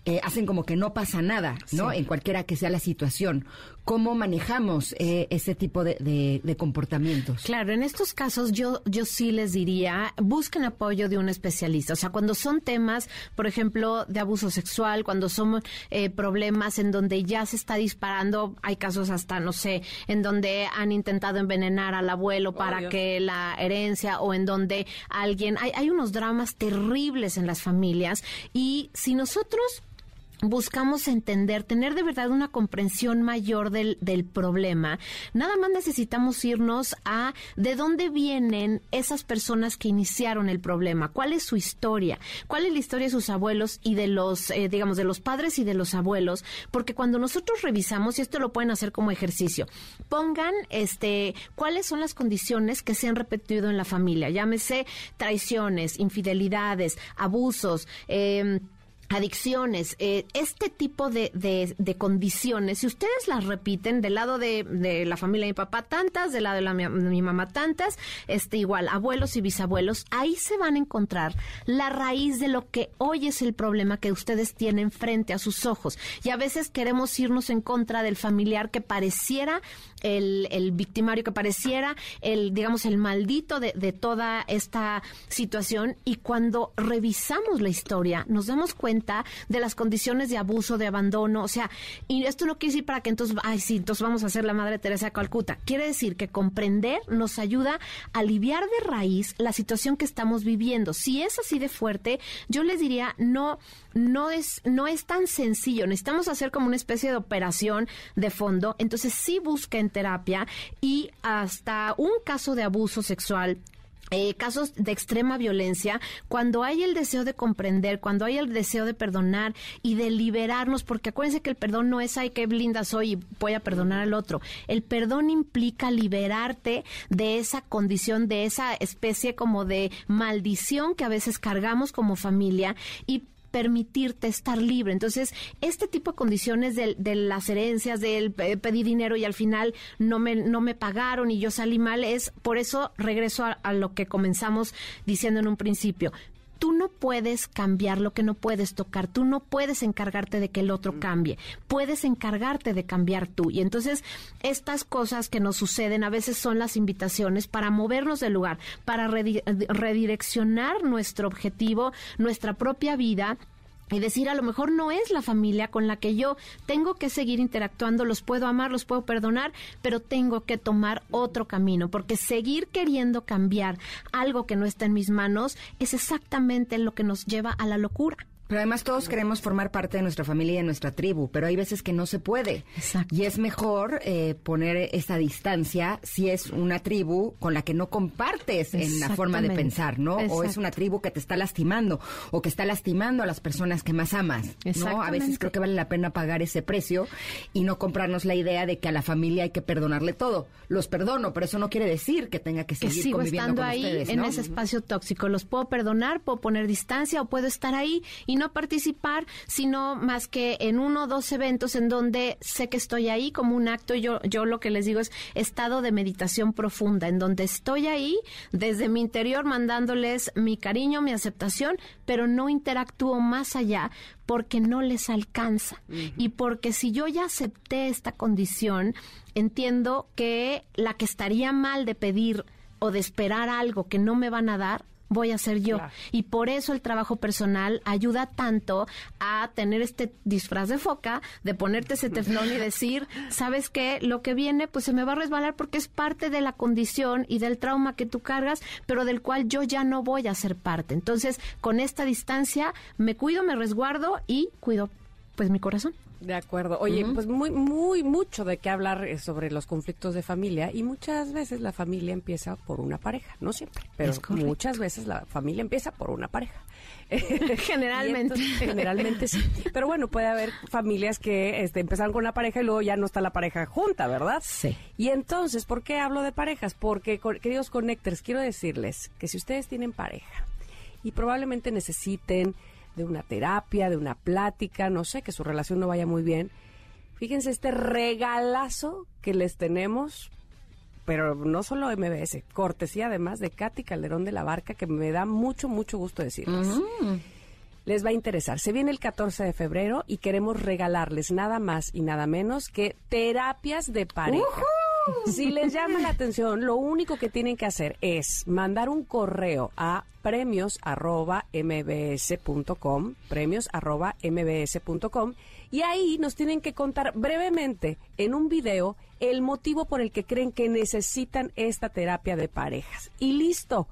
eh, hacen como que no pasa nada, ¿no? En cualquiera que sea la situación. ¿Cómo manejamos ese tipo de, de, comportamientos? Claro, en estos casos yo, yo sí les diría, busquen apoyo de un especialista. O sea, cuando son temas, por ejemplo, de abuso sexual, cuando son problemas en donde ya se está disparando. Hay casos hasta, no sé, en donde han intentado envenenar al abuelo para que la herencia o en donde alguien... Hay, hay unos dramas terribles en las familias y si nosotros buscamos entender, tener de verdad una comprensión mayor del, del, problema, nada más necesitamos irnos a de dónde vienen esas personas que iniciaron el problema, cuál es su historia, cuál es la historia de sus abuelos y de los, eh, digamos, de los padres y de los abuelos, porque cuando nosotros revisamos, y esto lo pueden hacer como ejercicio, pongan este, cuáles son las condiciones que se han repetido en la familia, llámese traiciones, infidelidades, abusos, eh, adicciones, eh, este tipo de, de, condiciones, si ustedes las repiten del lado de, de, la familia de mi papá tantas, del lado de, la, mi, mamá tantas, este igual, abuelos y bisabuelos, ahí se van a encontrar la raíz de lo que hoy es el problema que ustedes tienen frente a sus ojos. Y a veces queremos irnos en contra del familiar que pareciera el, el victimario, que pareciera el, digamos, el maldito de, de toda esta situación. Y cuando revisamos la historia, nos damos cuenta de las condiciones de abuso, de abandono, o sea, y esto no quiere decir para que entonces, ay, sí, entonces vamos a ser la Madre Teresa de Calcuta. Quiere decir que comprender nos ayuda a aliviar de raíz la situación que estamos viviendo. Si es así de fuerte, yo les diría, no, no es, no es tan sencillo. Necesitamos hacer como una especie de operación de fondo. Entonces sí busquen terapia y hasta un caso de abuso sexual eh, casos de extrema violencia, cuando hay el deseo de comprender, cuando hay el deseo de perdonar y de liberarnos, porque acuérdense que el perdón no es, ay, qué linda soy y voy a perdonar al otro. El perdón implica liberarte de esa condición, de esa especie como de maldición que a veces cargamos como familia y permitirte estar libre. Entonces, este tipo de condiciones de, las herencias, del pedir dinero y al final no me, no me pagaron y yo salí mal, es por eso regreso a lo que comenzamos diciendo en un principio tú no puedes cambiar lo que no puedes tocar, tú no puedes encargarte de que el otro cambie, puedes encargarte de cambiar tú. Y entonces estas cosas que nos suceden a veces son las invitaciones para movernos del lugar, para redireccionar nuestro objetivo, nuestra propia vida y decir a lo mejor no es la familia con la que yo tengo que seguir interactuando, los puedo amar, los puedo perdonar, pero tengo que tomar otro camino, porque seguir queriendo cambiar algo que no está en mis manos es exactamente lo que nos lleva a la locura. Pero además todos queremos formar parte de nuestra familia y de nuestra tribu, pero hay veces que no se puede. Exacto. Y es mejor eh, poner esta distancia si es una tribu con la que no compartes en la forma de pensar, ¿no? O es una tribu que te está lastimando o que está lastimando a las personas que más amas, ¿no? A veces creo que vale la pena pagar ese precio y no comprarnos la idea de que a la familia hay que perdonarle todo. Los perdono, pero eso no quiere decir que tenga que que seguir sigo conviviendo estando con ahí ustedes, en ese espacio tóxico. Los puedo perdonar, puedo poner distancia o puedo estar ahí y no participar, sino más que en uno o dos eventos en donde sé que estoy ahí como un acto. Yo, yo lo que les digo es estado de meditación profunda, en donde estoy ahí desde mi interior mandándoles mi cariño, mi aceptación, pero no interactúo más allá porque no les alcanza. Y porque si yo ya acepté esta condición, entiendo que la que estaría mal de pedir o de esperar algo que no me van a dar, voy a ser yo. Claro. Y por eso el trabajo personal ayuda tanto a tener este disfraz de foca, de ponerte ese teflón y decir, ¿sabes qué? Lo que viene, pues se me va a resbalar porque es parte de la condición y del trauma que tú cargas, pero del cual yo ya no voy a ser parte. Entonces, con esta distancia, me cuido, me resguardo y cuido, pues, mi corazón. De acuerdo. Oye, pues muy, muy, mucho de qué hablar eh, sobre los conflictos de familia y muchas veces la familia empieza por una pareja, no siempre, pero muchas veces la familia empieza por una pareja. [laughs] Generalmente. Entonces, generalmente sí. Pero bueno, puede haber familias que este, empezaron con una pareja y luego ya no está la pareja junta, ¿verdad? Sí. Y entonces, ¿por qué hablo de parejas? Porque, queridos connectors, quiero decirles que si ustedes tienen pareja y probablemente necesiten de una terapia, de una plática, no sé, que su relación no vaya muy bien, fíjense este regalazo que les tenemos, pero no solo MBS, cortesía además de Katy Calderón de la Barca, que me da mucho, mucho gusto decirles. Les va a interesar. Se viene el 14 de febrero y queremos regalarles nada más y nada menos que terapias de pareja. Si les llama la atención, lo único que tienen que hacer es mandar un correo a premios@mbs.com, premios@mbs.com y ahí nos tienen que contar brevemente en un video el motivo por el que creen que necesitan esta terapia de parejas. Y listo.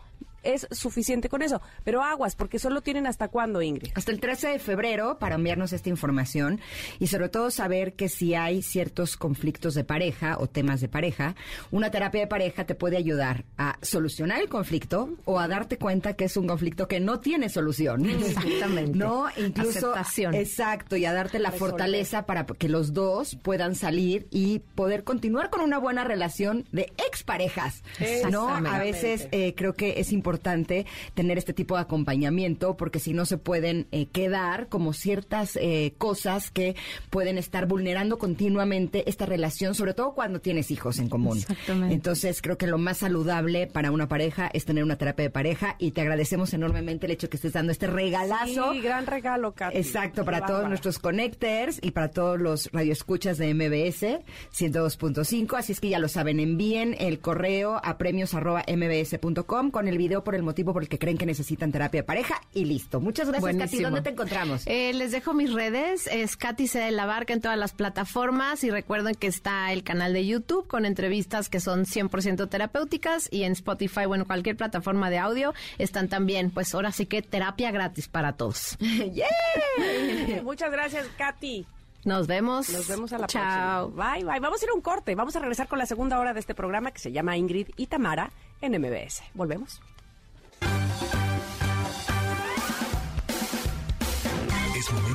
Es suficiente con eso, pero aguas, porque solo tienen hasta cuándo, Ingrid. Hasta el 13 de febrero para enviarnos esta información y sobre todo saber que si hay ciertos conflictos de pareja o temas de pareja, una terapia de pareja te puede ayudar a solucionar el conflicto o a darte cuenta que es un conflicto que no tiene solución. [laughs] Exactamente. No, incluso Aceptación. exacto y a darte la Resolver. fortaleza para que los dos puedan salir y poder continuar con una buena relación de exparejas. No, a veces eh, creo que es importante tener este tipo de acompañamiento porque si no se pueden eh, quedar como ciertas eh, cosas que pueden estar vulnerando continuamente esta relación, sobre todo cuando tienes hijos en común. Exactamente. Entonces creo que lo más saludable para una pareja es tener una terapia de pareja y te agradecemos enormemente el hecho que estés dando este regalazo. Sí, gran regalo, Katy. Exacto, para todos nuestros connectors y para todos los radioescuchas de MBS 102.5. Así es que ya lo saben, envíen el correo a premios.mbs.com con el video por el motivo por el que creen que necesitan terapia de pareja y listo. Muchas gracias, Katy. Buenísimo. ¿Dónde te encontramos? Eh, les dejo mis redes, es Katy C. de la Barca en todas las plataformas y recuerden que está el canal de YouTube con entrevistas que son 100% terapéuticas y en Spotify, bueno, cualquier plataforma de audio están también, pues ahora sí que terapia gratis para todos. [laughs] ¡Yeah! [laughs] Muchas gracias, Katy. Nos vemos. Nos vemos a la Chao. próxima. Bye, bye. Vamos a ir a un corte. Vamos a regresar con la segunda hora de este programa que se llama Ingrid y Tamara en MBS. Volvemos.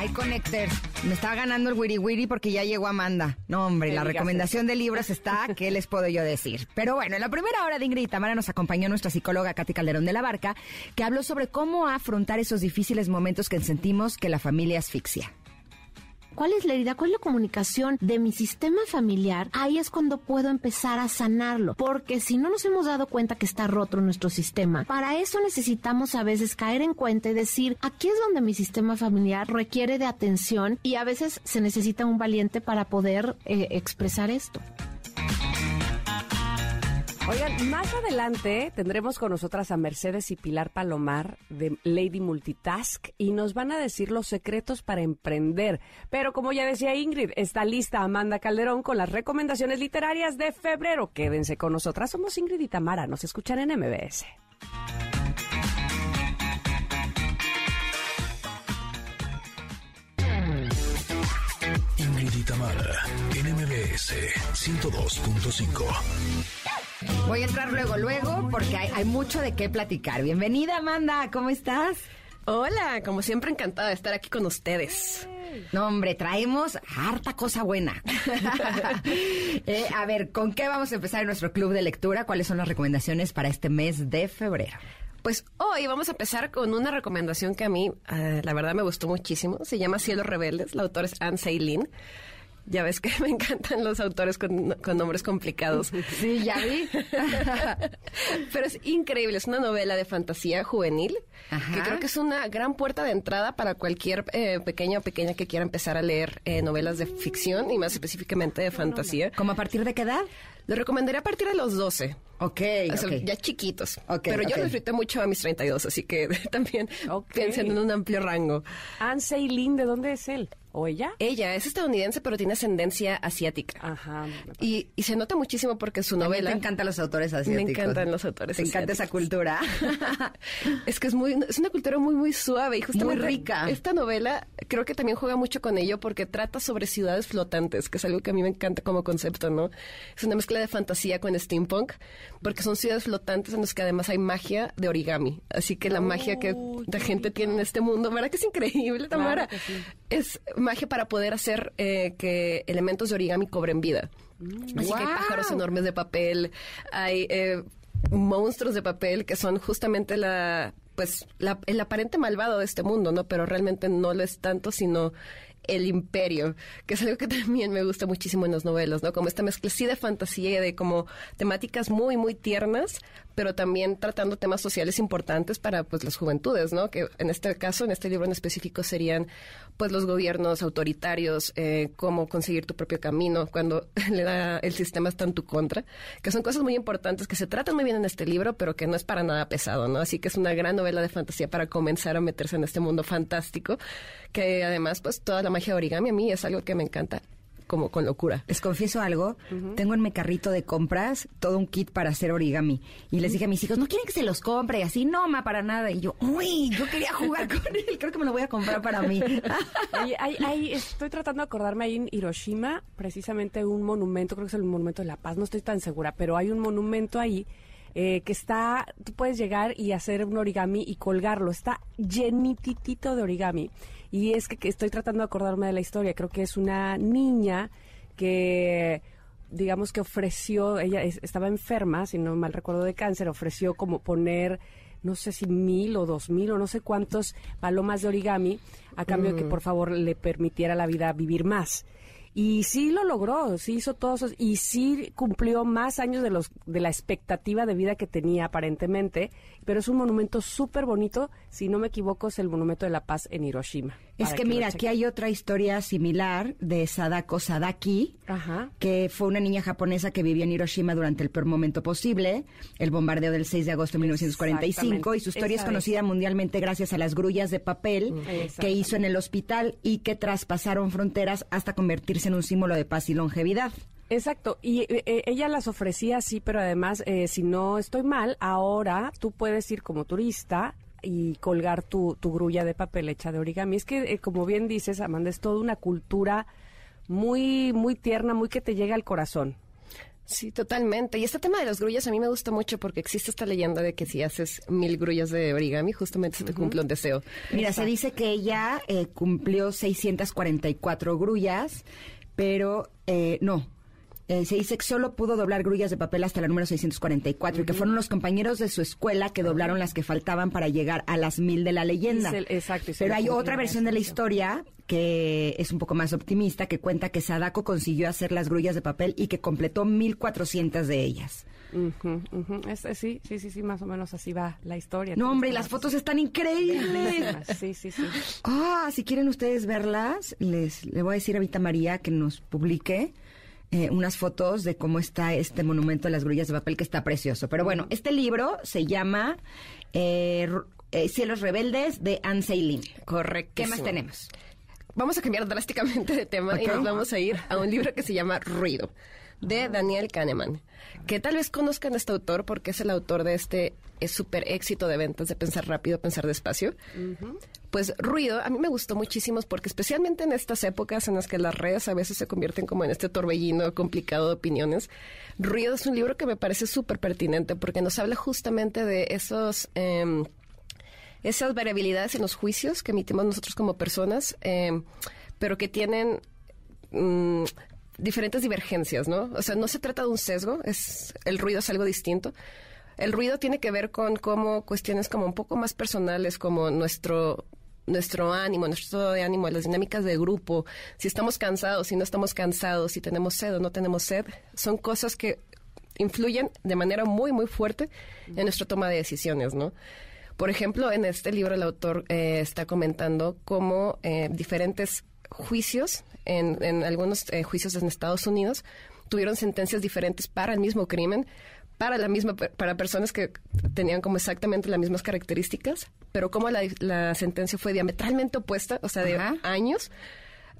Ay, Connectors, me estaba ganando el wiri wiri porque ya llegó Amanda. No, hombre, la recomendación de libros está, ¿qué les puedo yo decir? Pero bueno, en la primera hora de Ingrid y Tamara nos acompañó nuestra psicóloga Katy Calderón de la Barca, que habló sobre cómo afrontar esos difíciles momentos que sentimos que la familia asfixia. ¿Cuál es la herida? ¿Cuál es la comunicación de mi sistema familiar? Ahí es cuando puedo empezar a sanarlo. Porque si no nos hemos dado cuenta que está roto nuestro sistema, para eso necesitamos a veces caer en cuenta y decir, aquí es donde mi sistema familiar requiere de atención y a veces se necesita un valiente para poder eh, expresar esto. Oigan, más adelante tendremos con nosotras a Mercedes y Pilar Palomar de Lady Multitask y nos van a decir los secretos para emprender. Pero como ya decía Ingrid, está lista Amanda Calderón con las recomendaciones literarias de febrero. Quédense con nosotras, somos Ingrid y Tamara, nos escuchan en MBS. Ingrid y Tamara, en MBS 102.5. Voy a entrar luego, luego, porque hay, hay mucho de qué platicar. Bienvenida, Amanda, ¿cómo estás? Hola, como siempre encantada de estar aquí con ustedes. No, hombre, traemos harta cosa buena. [laughs] Eh, a ver, ¿con qué vamos a empezar en nuestro club de lectura? ¿Cuáles son las recomendaciones para este mes de febrero? Pues hoy vamos a empezar con una recomendación que a mí, eh, la verdad, me gustó muchísimo. Se llama Cielos Rebeldes. La autora es Anne Seilin. Ya ves que [laughs] me encantan los autores con, con nombres complicados. [laughs] Sí, ya vi. [laughs] Pero es increíble, es una novela de fantasía juvenil Ajá. que creo que es una gran puerta de entrada para cualquier eh, pequeño o pequeña que quiera empezar a leer eh, novelas de ficción y más específicamente de fantasía. ¿Cómo a partir de qué edad? Lo recomendaría a partir de los 12. Ok, O sea, ok. ya chiquitos. Ok, Pero yo ok. lo disfruté mucho a mis 32, así que [laughs] también piensen en un amplio rango. Anne Seilin, ¿de dónde es él? ¿O ella? Ella es estadounidense, pero tiene ascendencia asiática. Ajá. Y, y se nota muchísimo porque su novela... te encantan los autores Me asiáticos. encantan los autores Te encanta esa asiáticos. cultura. [laughs] es que es muy es una cultura muy muy suave y justamente Muy rica. esta novela creo que también juega mucho con ello porque trata sobre ciudades flotantes que es algo que a mí me encanta como concepto no es una mezcla de fantasía con steampunk porque son ciudades flotantes en las que además hay magia de origami. Así que la magia que la gente tiene en este mundo verdad que es increíble Tamara sí. es magia para poder hacer eh, que elementos de origami cobren vida. Así que hay pájaros enormes de papel, hay eh, monstruos de papel que son justamente la, pues, la- el aparente malvado de este mundo, ¿no? Pero realmente no lo es tanto, sino el imperio, que es algo que [laughs] también me gusta muchísimo en las novelas, ¿no? Como esta mezcla sí de fantasía y de como temáticas muy, muy tiernas, pero también tratando temas sociales importantes para, pues, las juventudes, ¿no? Que en este caso, en este libro en específico, serían, pues, los gobiernos autoritarios, eh, cómo conseguir tu propio camino cuando [laughs] le da, el sistema está en tu contra, que son cosas muy importantes que se tratan muy bien en este libro, pero que no es para nada pesado, ¿no? Así que es una gran novela de fantasía para comenzar a meterse en este mundo fantástico, que además, pues, toda la magia de origami a mí es algo que me encanta como con locura. Les confieso algo, tengo en mi carrito de compras todo un kit para hacer origami. Y les dije a mis hijos, no quieren que se los compre, así no, ma, para nada. Y yo, uy, yo quería jugar [laughs] con él, creo que me lo voy a comprar para mí. [laughs] Oye, hay- hay- estoy tratando de acordarme ahí en Hiroshima, precisamente un monumento, creo que es el monumento de la paz, no estoy tan segura, pero hay un monumento ahí eh, que está, tú puedes llegar y hacer un origami y colgarlo, está llenititito de origami. Y es que, que estoy tratando de acordarme de la historia, creo que es una niña que digamos que ofreció, ella es- estaba enferma, si no mal recuerdo de cáncer, ofreció como poner no sé si mil o dos mil o no sé cuántos palomas de origami a cambio de que por favor le permitiera la vida vivir más. Y sí lo logró, sí hizo todos esos, y sí cumplió más años de los de la expectativa de vida que tenía aparentemente, pero es un monumento súper bonito, si no me equivoco es el Monumento de la Paz en Hiroshima. Es que mira, aquí hay otra historia similar de Sadako Sadaki, Ajá. que fue una niña japonesa que vivió en Hiroshima durante el peor momento posible, el bombardeo del 6 de agosto de 1945, y su historia es conocida mundialmente gracias a las grullas de papel que Exactamente. hizo en el hospital y que traspasaron fronteras hasta convertirse en un símbolo de paz y longevidad. Exacto, y eh, eh, ella las ofrecía así, pero además, eh, si no estoy mal, ahora tú puedes ir como turista y colgar tu, tu grulla de papel hecha de origami. Es que, eh, como bien dices, Amanda, es toda una cultura muy, muy tierna, muy que te llega al corazón. Sí, totalmente. Y este tema de las grullas a mí me gusta mucho porque existe esta leyenda de que si haces mil grullas de origami, justamente se te cumple un deseo. Mira, se dice que ella eh, cumplió 644 grullas, pero eh, no. Eh, se dice que solo pudo doblar grullas de papel hasta la número 644 y que fueron los compañeros de su escuela que doblaron las que faltaban para llegar a las mil de la leyenda. Exacto, Pero hay otra versión de la historia que es un poco más optimista, que cuenta que Sadako consiguió hacer las grullas de papel y que completó 1400 de ellas. Sí, sí, sí, sí, más o menos así va la historia. No, hombre, y las fotos están increíbles. [laughs] Sí, sí, sí. Ah, si quieren ustedes verlas, les le voy a decir a Vita María que nos publique eh, unas fotos de cómo está este monumento de las grullas de papel que está precioso. Pero bueno, este libro se llama eh, eh, Cielos Rebeldes de Anne Seilin. Correcto. ¿Qué más tenemos? Vamos a cambiar drásticamente de tema y nos vamos a ir a un libro que se llama Ruido, de Daniel Kahneman. Que tal vez conozcan a este autor porque es el autor de este es súper éxito de ventas de Pensar Rápido, Pensar Despacio. Pues Ruido, a mí me gustó muchísimo porque especialmente en estas épocas en las que las redes a veces se convierten como en este torbellino complicado de opiniones, Ruido es un libro que me parece súper pertinente porque nos habla justamente de esos... em, esas variabilidades en los juicios que emitimos nosotros como personas, eh, pero que tienen mm, diferentes divergencias, ¿no? O sea, no se trata de un sesgo, es el ruido es algo distinto. El ruido tiene que ver con cómo cuestiones como un poco más personales, como nuestro nuestro ánimo, nuestro estado de ánimo, las dinámicas de grupo, si estamos cansados, si no estamos cansados, si tenemos sed o no tenemos sed, son cosas que influyen de manera muy, muy fuerte en nuestra toma de decisiones, ¿no? Por ejemplo, en este libro el autor eh, está comentando cómo eh, diferentes juicios, en, en algunos eh, juicios en Estados Unidos, tuvieron sentencias diferentes para el mismo crimen, para la misma para personas que tenían como exactamente las mismas características, pero como la, la sentencia fue diametralmente opuesta, o sea, de Ajá. años,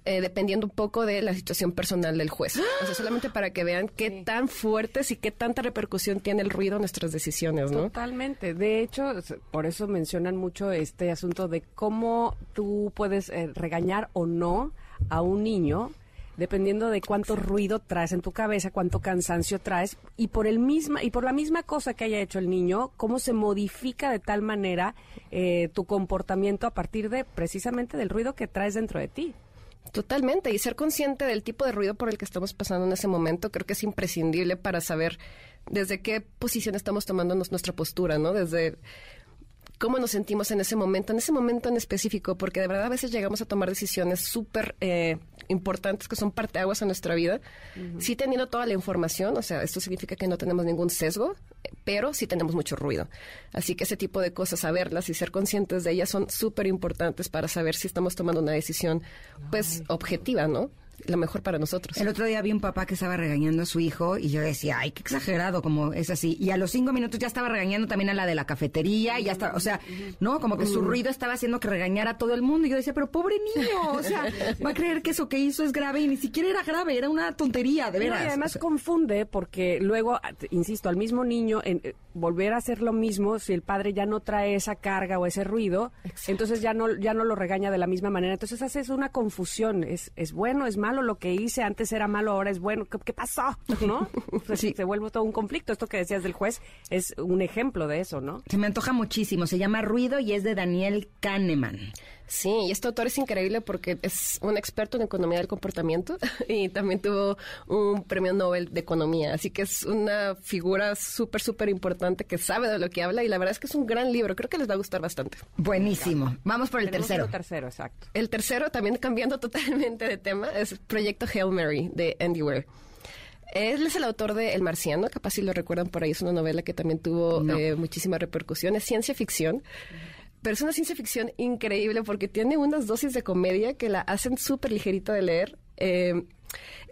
eh, dependiendo un poco de la situación personal del juez. O sea, [gasps] solamente para que vean qué tan fuertes y qué tanta repercusión tiene el ruido en nuestras decisiones, ¿no? Totalmente. De hecho, por eso mencionan mucho este asunto de cómo tú puedes eh, regañar o no a un niño dependiendo de cuánto ruido traes en tu cabeza, cuánto cansancio traes y por el misma y por la misma cosa que haya hecho el niño, cómo se modifica de tal manera eh, tu comportamiento a partir de precisamente del ruido que traes dentro de ti. Totalmente, y ser consciente del tipo de ruido por el que estamos pasando en ese momento creo que es imprescindible para saber desde qué posición estamos tomando nuestra postura, ¿no? Desde cómo nos sentimos en ese momento, en ese momento en específico, porque de verdad a veces llegamos a tomar decisiones súper eh, importantes que son parteaguas en nuestra vida, sí teniendo toda la información, o sea, esto significa que no tenemos ningún sesgo, pero sí tenemos mucho ruido. Así que ese tipo de cosas, saberlas y ser conscientes de ellas son súper importantes para saber si estamos tomando una decisión, pues, objetiva, ¿no? Lo mejor para nosotros. El otro día vi un papá que estaba regañando a su hijo y yo decía, ay, qué exagerado, como es así. Y a los cinco minutos ya estaba regañando también a la de la cafetería y ya está, o sea, no, como que su ruido estaba haciendo que regañara a todo el mundo. Y yo decía, pero pobre niño, o sea, [laughs] va a creer que eso que hizo es grave y ni siquiera era grave, era una tontería, de No, veras. y además O sea, confunde porque luego, insisto, al mismo niño en, eh, volver a hacer lo mismo si el padre ya no trae esa carga o ese ruido, entonces ya no ya no lo regaña de la misma manera. Entonces haces una confusión. Es, es bueno, es malo lo que hice, antes era malo, ahora es bueno. ¿Qué, qué pasó? ¿No? [laughs] Pues Se vuelve todo un conflicto. Esto que decías del juez es un ejemplo de eso, ¿no? se me antoja muchísimo. Se llama Ruido y es de Daniel Kahneman. Sí, y este autor es increíble porque es un experto en economía del comportamiento [laughs] y también tuvo un premio Nobel de economía. Así que es una figura súper, súper importante que sabe de lo que habla y la verdad es que es un gran libro. Creo que les va a gustar bastante. Buenísimo. Vamos por el Tenemos tercero. otro tercero, exacto. El tercero, también cambiando [laughs] totalmente de tema, es Proyecto Hail Mary de Andy Weir. Él es el autor de El Marciano, capaz si lo recuerdan por ahí, es una novela que también tuvo No. eh, muchísima repercusión, es ciencia ficción. Pero es una ciencia ficción increíble porque tiene unas dosis de comedia que la hacen súper ligerita de leer. Eh,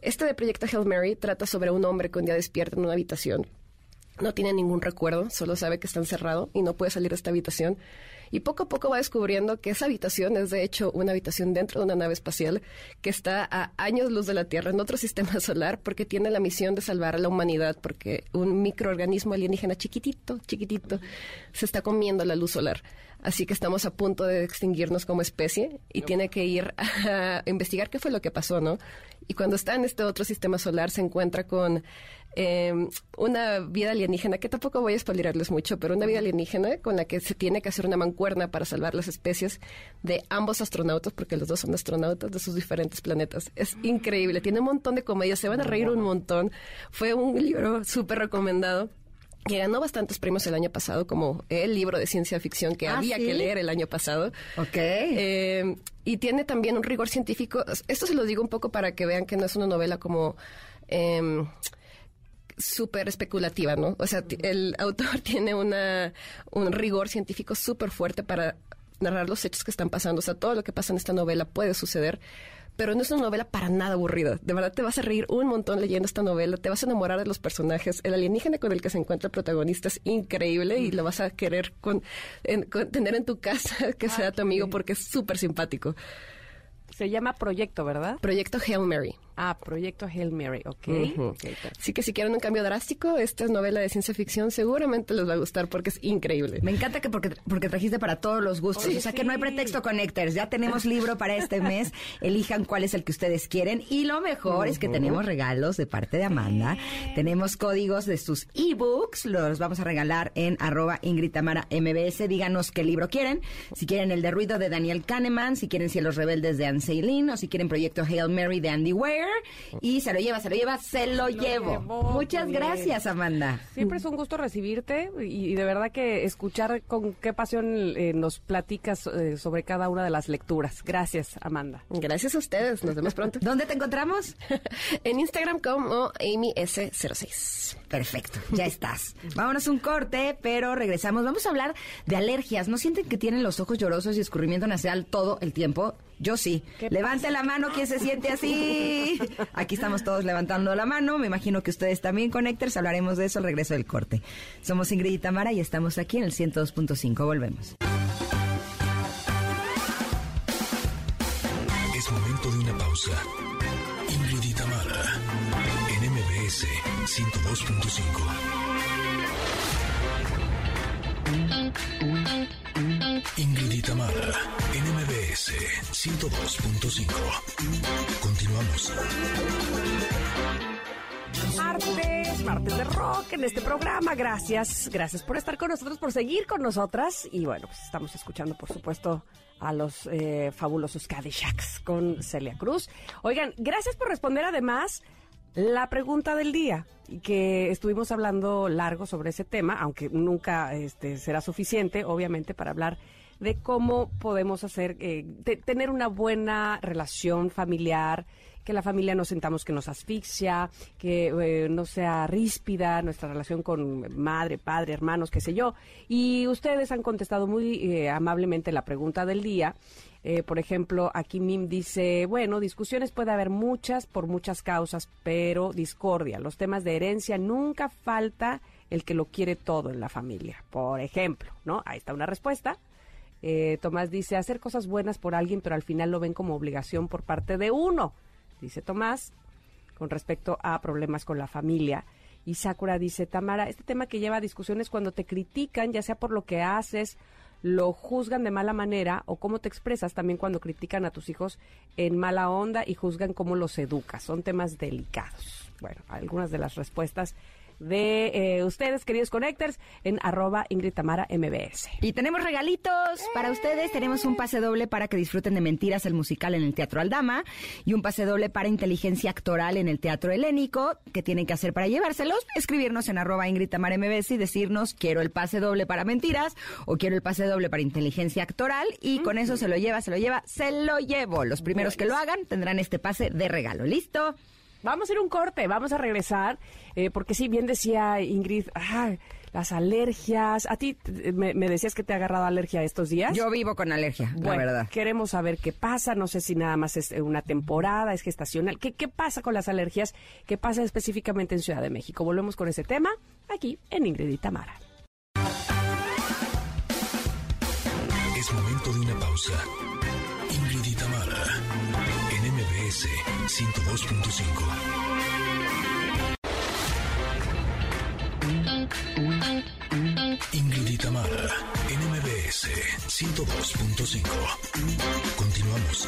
este de Proyecto Hail Mary trata sobre un hombre que un día despierta en una habitación no tiene ningún recuerdo, solo sabe que está encerrado y no puede salir de esta habitación. Y poco a poco va descubriendo que esa habitación es de hecho una habitación dentro de una nave espacial que está a años luz de la Tierra en otro [laughs] sistema solar porque tiene la misión de salvar a la humanidad porque un microorganismo alienígena chiquitito, chiquitito, se está comiendo la luz solar. Así que estamos a punto de extinguirnos como especie y tiene que ir [laughs] a investigar qué fue lo que pasó, ¿no? Y cuando está en este otro sistema solar se encuentra con eh, una vida alienígena, que tampoco voy a spoilerarles mucho, pero una vida alienígena con la que se tiene que hacer una mancuerna para salvar las especies de ambos astronautas, porque los dos son astronautas de sus diferentes planetas. Es increíble, tiene un montón de comedias, se van a reír un montón. Fue un libro súper recomendado que ganó bastantes premios el año pasado, como el libro de ciencia ficción que ¿Ah, había sí? que leer el año pasado. Ok. Eh, y tiene también un rigor científico. Esto se lo digo un poco para que vean que no es una novela como... em, súper especulativa, ¿no? O sea, el [laughs] autor tiene una, un rigor científico súper fuerte para narrar los hechos que están pasando. O sea, todo lo que pasa en esta novela puede suceder, pero no es una novela para nada aburrida. De verdad te vas a reír un montón leyendo esta novela, te vas a enamorar de los personajes. El alienígena con el que se encuentra el protagonista es increíble y lo vas a querer con, en- con- tener en tu casa [laughs] que sea tu amigo porque es súper simpático. Se llama Proyecto, ¿verdad? Proyecto Hail Mary. Ah, Proyecto Hail Mary, ok. Ujú. Ok, perfecto. Así que si quieren un cambio drástico, esta novela de ciencia ficción seguramente les va a gustar porque es increíble. Me encanta que porque, porque trajiste para todos los gustos. O sea que no hay pretexto Connectors. Ya tenemos libro para este mes. Elijan cuál es el que ustedes quieren. Y lo mejor es que tenemos regalos de parte de Amanda. Tenemos códigos de sus ebooks. Los vamos a regalar en arroba Ingrid Tamara MBS. Díganos qué libro quieren. Si quieren el de Ruido de Daniel Kahneman. Si quieren Cielos Rebeldes de Anne Seilin. O si quieren Proyecto Hail Mary de Andy Weir. Y se lo lleva, se lo lleva, se lo, llevo. Muchas gracias, Amanda. Siempre es un gusto recibirte y, y de verdad que escuchar con qué pasión eh, nos platicas eh, sobre cada una de las lecturas. Gracias, Amanda. Gracias a ustedes, nos vemos pronto. [laughs] ¿Dónde te encontramos? [laughs] en Instagram como AmyS06. Perfecto, ya estás. Vámonos un corte, pero regresamos. Vamos a hablar de alergias. ¿No sienten que tienen los ojos llorosos y escurrimiento nasal todo el tiempo? Yo sí. ¿Qué Levante la mano quien se siente así. [laughs] Aquí estamos todos levantando la mano. Me imagino que ustedes también, Connectors. Hablaremos de eso al regreso del corte. Somos Ingrid y Tamara y estamos aquí en el 102.5. Volvemos. Es momento de una pausa. Ingrid y Tamara, en MBS 102.5. Ingrid y Tamara, en MBS 102.5. Continuamos. Martes, martes de rock en este programa. Gracias, gracias por estar con nosotros, por seguir con nosotras. Y bueno, pues estamos escuchando, por supuesto, a los eh, fabulosos Caddyshacs con Celia Cruz. Oigan, gracias por responder además la pregunta del día, que estuvimos hablando largo sobre ese tema, aunque nunca este, será suficiente, obviamente, para hablar de cómo podemos hacer, eh, te- tener una buena relación familiar, que la familia no sentamos que nos asfixia, que eh, no sea ríspida nuestra relación con madre, padre, hermanos, qué sé yo. Y ustedes han contestado muy eh, amablemente la pregunta del día. Eh, por ejemplo, aquí Mim dice, bueno, discusiones puede haber muchas por muchas causas, pero discordia. Los temas de herencia nunca falta el que lo quiere todo en la familia. Por ejemplo, ¿no? Ahí está una respuesta. Eh, Tomás dice, hacer cosas buenas por alguien, pero al final lo ven como obligación por parte de uno. Dice Tomás, con respecto a problemas con la familia. Y Sakura dice, Tamara, este tema que lleva a discusiones cuando te critican, ya sea por lo que haces, lo juzgan de mala manera o cómo te expresas también cuando critican a tus hijos en mala onda y juzgan cómo los educas. Son temas delicados. Bueno, algunas de las respuestas de eh, ustedes, queridos Connectors, en arroba Ingrid Tamara MBS. Y tenemos regalitos para ustedes. Tenemos un pase doble para que disfruten de Mentiras, el musical en el Teatro Aldama, y un pase doble para Inteligencia Actoral en el Teatro Helénico. ¿Qué tienen que hacer para llevárselos? Escribirnos en arroba Ingrid Tamara MBS y decirnos quiero el pase doble para Mentiras o quiero el pase doble para Inteligencia Actoral. Y con eso se lo lleva, se lo lleva, se lo llevo. Los primeros que lo hagan tendrán este pase de regalo. ¿Listo? Vamos a ir un corte, vamos a regresar, eh, porque sí, bien decía Ingrid, ah, las alergias. ¿A ti t- me, me decías que te ha agarrado alergia estos días? Yo vivo con alergia, la Bueno, verdad. queremos saber qué pasa. No sé si nada más es una temporada, es gestacional. ¿Qué, ¿Qué pasa con las alergias? ¿Qué pasa específicamente en Ciudad de México? Volvemos con ese tema aquí en Ingrid y Tamara. Es momento de una pausa. 102.5. Ingrid y Tamara, en MBS 102.5. Continuamos.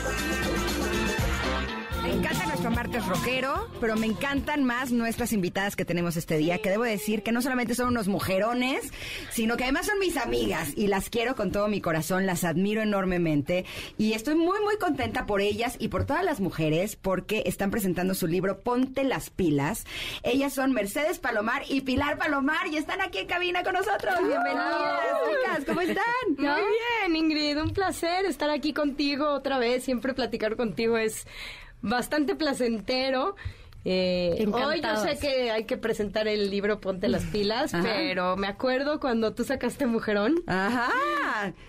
Me encanta nuestro martes rockero, pero me encantan más nuestras invitadas que tenemos este día, que debo decir que no solamente son unos mujerones, sino que además son mis amigas y las quiero con todo mi corazón, las admiro enormemente y estoy muy muy contenta por ellas y por todas las mujeres porque están presentando su libro Ponte las pilas. Ellas son Mercedes Palomar y Pilar Palomar y están aquí en cabina con nosotros. Bienvenidas, chicas, ¿cómo están? Muy bien, Ingrid, un placer estar aquí contigo otra vez. Siempre platicar contigo es bastante placentero. Eh, hoy yo sé que hay que presentar el libro Ponte las pilas, pero me acuerdo cuando tú sacaste Mujerón. Ajá.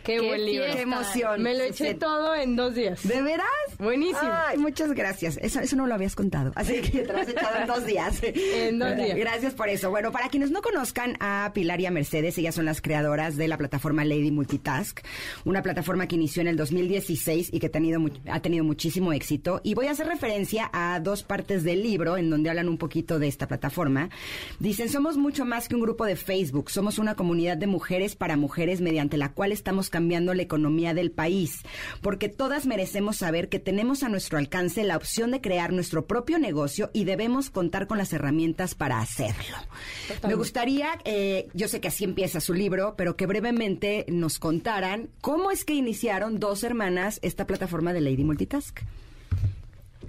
Qué, buen libro. Qué emoción. Me lo eché todo en dos días. ¿De veras? Buenísimo. Ay, muchas gracias. Eso, eso no lo habías contado. Así que te lo has echado en dos días. [laughs] En dos días. Gracias por eso. Bueno, para quienes no conozcan a Pilar y a Mercedes, ellas son las creadoras de la plataforma Lady Multitask, una plataforma que inició en el 2016 y que ha tenido, mu- ha tenido muchísimo éxito. Y voy a hacer referencia a dos partes del libro en donde hablan un poquito de esta plataforma. Dicen, somos mucho más que un grupo de Facebook, somos una comunidad de mujeres para mujeres mediante la cual estamos cambiando la economía del país, porque todas merecemos saber que tenemos a nuestro alcance la opción de crear nuestro propio negocio y debemos contar con las herramientas para hacerlo. Me gustaría, eh, yo sé que así empieza su libro, pero que brevemente nos contaran cómo es que iniciaron dos hermanas esta plataforma de Lady Multitask.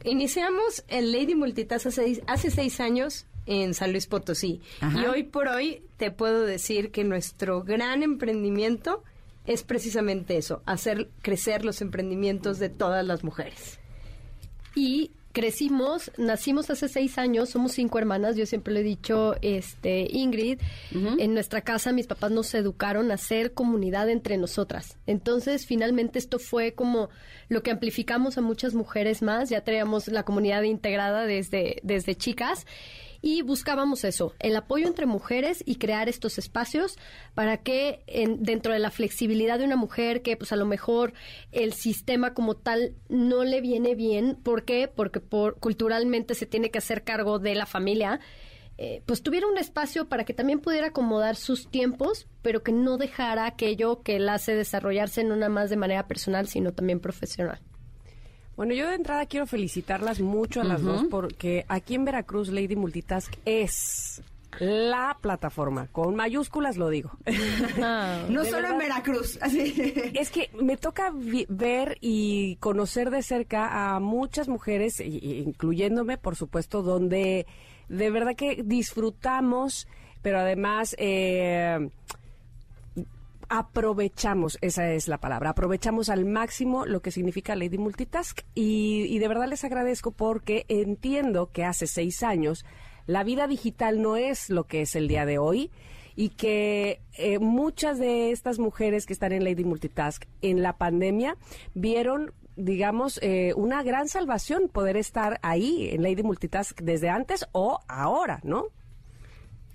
Iniciamos el Lady Multitask hace, seis- hace seis años en San Luis Potosí. Ajá. Y hoy por hoy te puedo decir que nuestro gran emprendimiento es precisamente eso, hacer crecer los emprendimientos de todas las mujeres. y crecimos, nacimos hace seis años, somos cinco hermanas, yo siempre le he dicho, este, Ingrid, en nuestra casa mis papás nos educaron a ser comunidad entre nosotras. Entonces, finalmente esto fue como lo que amplificamos a muchas mujeres más, ya traíamos la comunidad integrada desde, desde chicas y buscábamos eso, el apoyo entre mujeres y crear estos espacios para que en- dentro de la flexibilidad de una mujer que pues a lo mejor el sistema como tal no le viene bien, ¿por qué? Porque por, culturalmente se tiene que hacer cargo de la familia. eh, pues tuviera un espacio para que también pudiera acomodar sus tiempos, pero que no dejara aquello que la hace desarrollarse no nada más de manera personal, sino también profesional. Bueno, yo de entrada quiero felicitarlas mucho a las dos porque aquí en Veracruz Lady Multitask es la plataforma, con mayúsculas lo digo. [laughs] No De solo verdad. en Veracruz, así. Es que me toca ver y conocer de cerca a muchas mujeres, incluyéndome, por supuesto, donde de verdad que disfrutamos, pero además eh, aprovechamos, esa es la palabra, aprovechamos al máximo lo que significa Lady Multitask y, y de verdad les agradezco porque entiendo que hace seis años la vida digital no es lo que es el día de hoy y que eh, muchas de estas mujeres que están en Lady Multitask en la pandemia vieron digamos, eh, una gran salvación poder estar ahí en Lady Multitask desde antes o ahora, ¿no?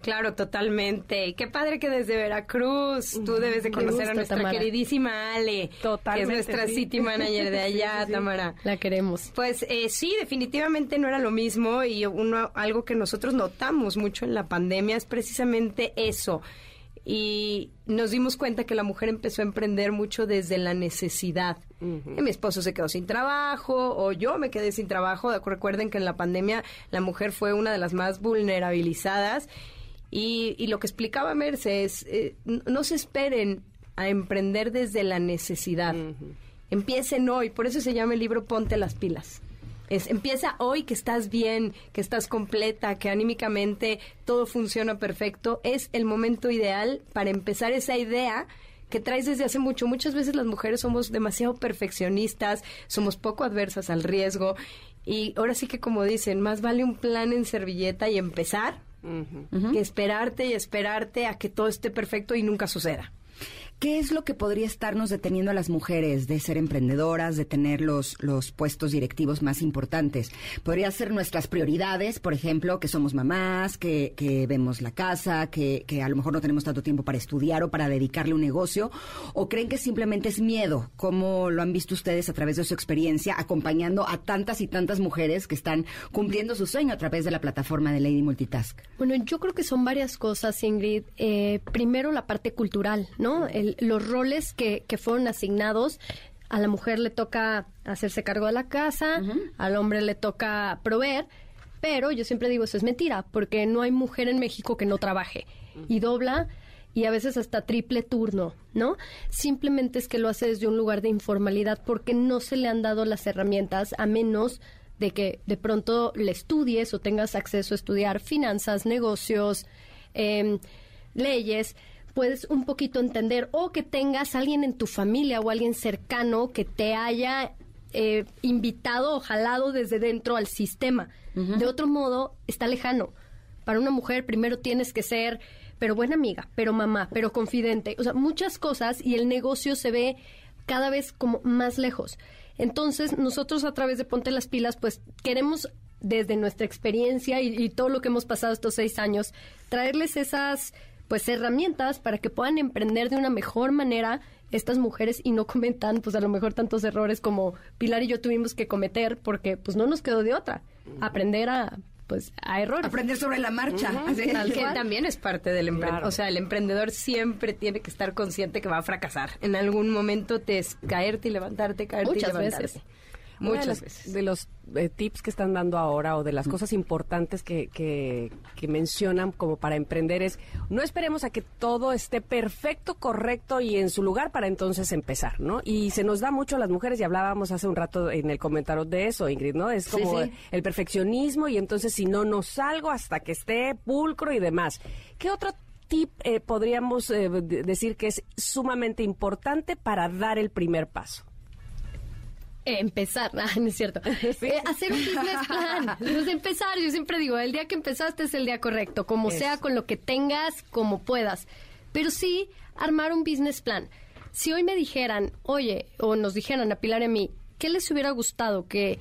Claro, totalmente. Qué padre que desde Veracruz tú debes de conocer a nuestra Tamara. queridísima Ale, Totalmente, que es nuestra sí. city manager de [laughs] allá, Tamara. La queremos. Pues eh, sí, definitivamente no era lo mismo y uno algo que nosotros notamos mucho en la pandemia es precisamente eso. Y nos dimos cuenta que la mujer empezó a emprender mucho desde la necesidad. Mi esposo se quedó sin trabajo o yo me quedé sin trabajo. Recuerden que en la pandemia la mujer fue una de las más vulnerabilizadas. Y, y lo que explicaba Mercedes, eh, n- no se esperen a emprender desde la necesidad. Empiecen hoy, por eso se llama el libro Ponte las pilas. Es, empieza hoy que estás bien, que estás completa, que anímicamente todo funciona perfecto. Es el momento ideal para empezar esa idea que traes desde hace mucho. Muchas veces las mujeres somos demasiado perfeccionistas, somos poco adversas al riesgo. Y ahora sí que como dicen, más vale un plan en servilleta y empezar que esperarte y esperarte a que todo esté perfecto y nunca suceda. ¿Qué es lo que podría estarnos deteniendo a las mujeres de ser emprendedoras, de tener los, los puestos directivos más importantes? Podría ser nuestras prioridades, por ejemplo, que somos mamás, que, que vemos la casa, que, que a lo mejor no tenemos tanto tiempo para estudiar o para dedicarle un negocio, o creen que simplemente es miedo, como lo han visto ustedes a través de su experiencia, acompañando a tantas y tantas mujeres que están cumpliendo su sueño a través de la plataforma de Lady Multitask. Bueno, yo creo que son varias cosas, Ingrid. Eh, primero, la parte cultural, ¿no? El- los roles que, que fueron asignados. A la mujer le toca hacerse cargo de la casa, al hombre le toca proveer, pero yo siempre digo eso es mentira, porque no hay mujer en México que no trabaje y dobla y a veces hasta triple turno, ¿no? Simplemente es que lo hace desde un lugar de informalidad porque no se le han dado las herramientas a menos de que de pronto le estudies o tengas acceso a estudiar finanzas, negocios, em, leyes, puedes un poquito entender o que tengas alguien en tu familia o alguien cercano que te haya eh, invitado o jalado desde dentro al sistema. De otro modo, está lejano. Para una mujer primero tienes que ser, pero buena amiga, pero mamá, pero confidente, o sea, muchas cosas y el negocio se ve cada vez como más lejos. Entonces, nosotros a través de Ponte las Pilas, pues queremos desde nuestra experiencia y, y todo lo que hemos pasado estos seis años, traerles esas pues herramientas para que puedan emprender de una mejor manera estas mujeres y no [laughs] cometan pues a lo mejor tantos errores como Pilar y yo tuvimos que cometer porque pues no nos quedó de otra aprender a pues a errores Aprender sobre la marcha. Así. Tal que también es parte del emprendedor. Claro. O sea, el emprendedor siempre tiene que estar consciente que va a fracasar. En algún momento te es caerte y levantarte, caerte Muchas y levantarte. veces. Muchas las- veces. De los eh, tips que están dando ahora o de las cosas importantes que, que, que mencionan como para emprender es no esperemos a que todo esté perfecto, correcto y en su lugar para entonces empezar, ¿no? Y se nos da mucho a las mujeres y hablábamos hace un rato en el comentario de eso, Ingrid, ¿no? Es como sí. el perfeccionismo y entonces si no, no salgo hasta que esté pulcro y demás. ¿Qué otro tip eh, podríamos eh, de- decir que es sumamente importante para dar el primer paso? Empezar, [laughs] ah, no es cierto. [laughs] Eh, hacer un business plan. [laughs] Empezar, yo siempre digo, el día que empezaste es el día correcto, como sea, con lo que tengas, como puedas. Pero sí, armar un business plan. Si hoy me dijeran, oye, o nos dijeran a Pilar y a mí, ¿qué les hubiera gustado que,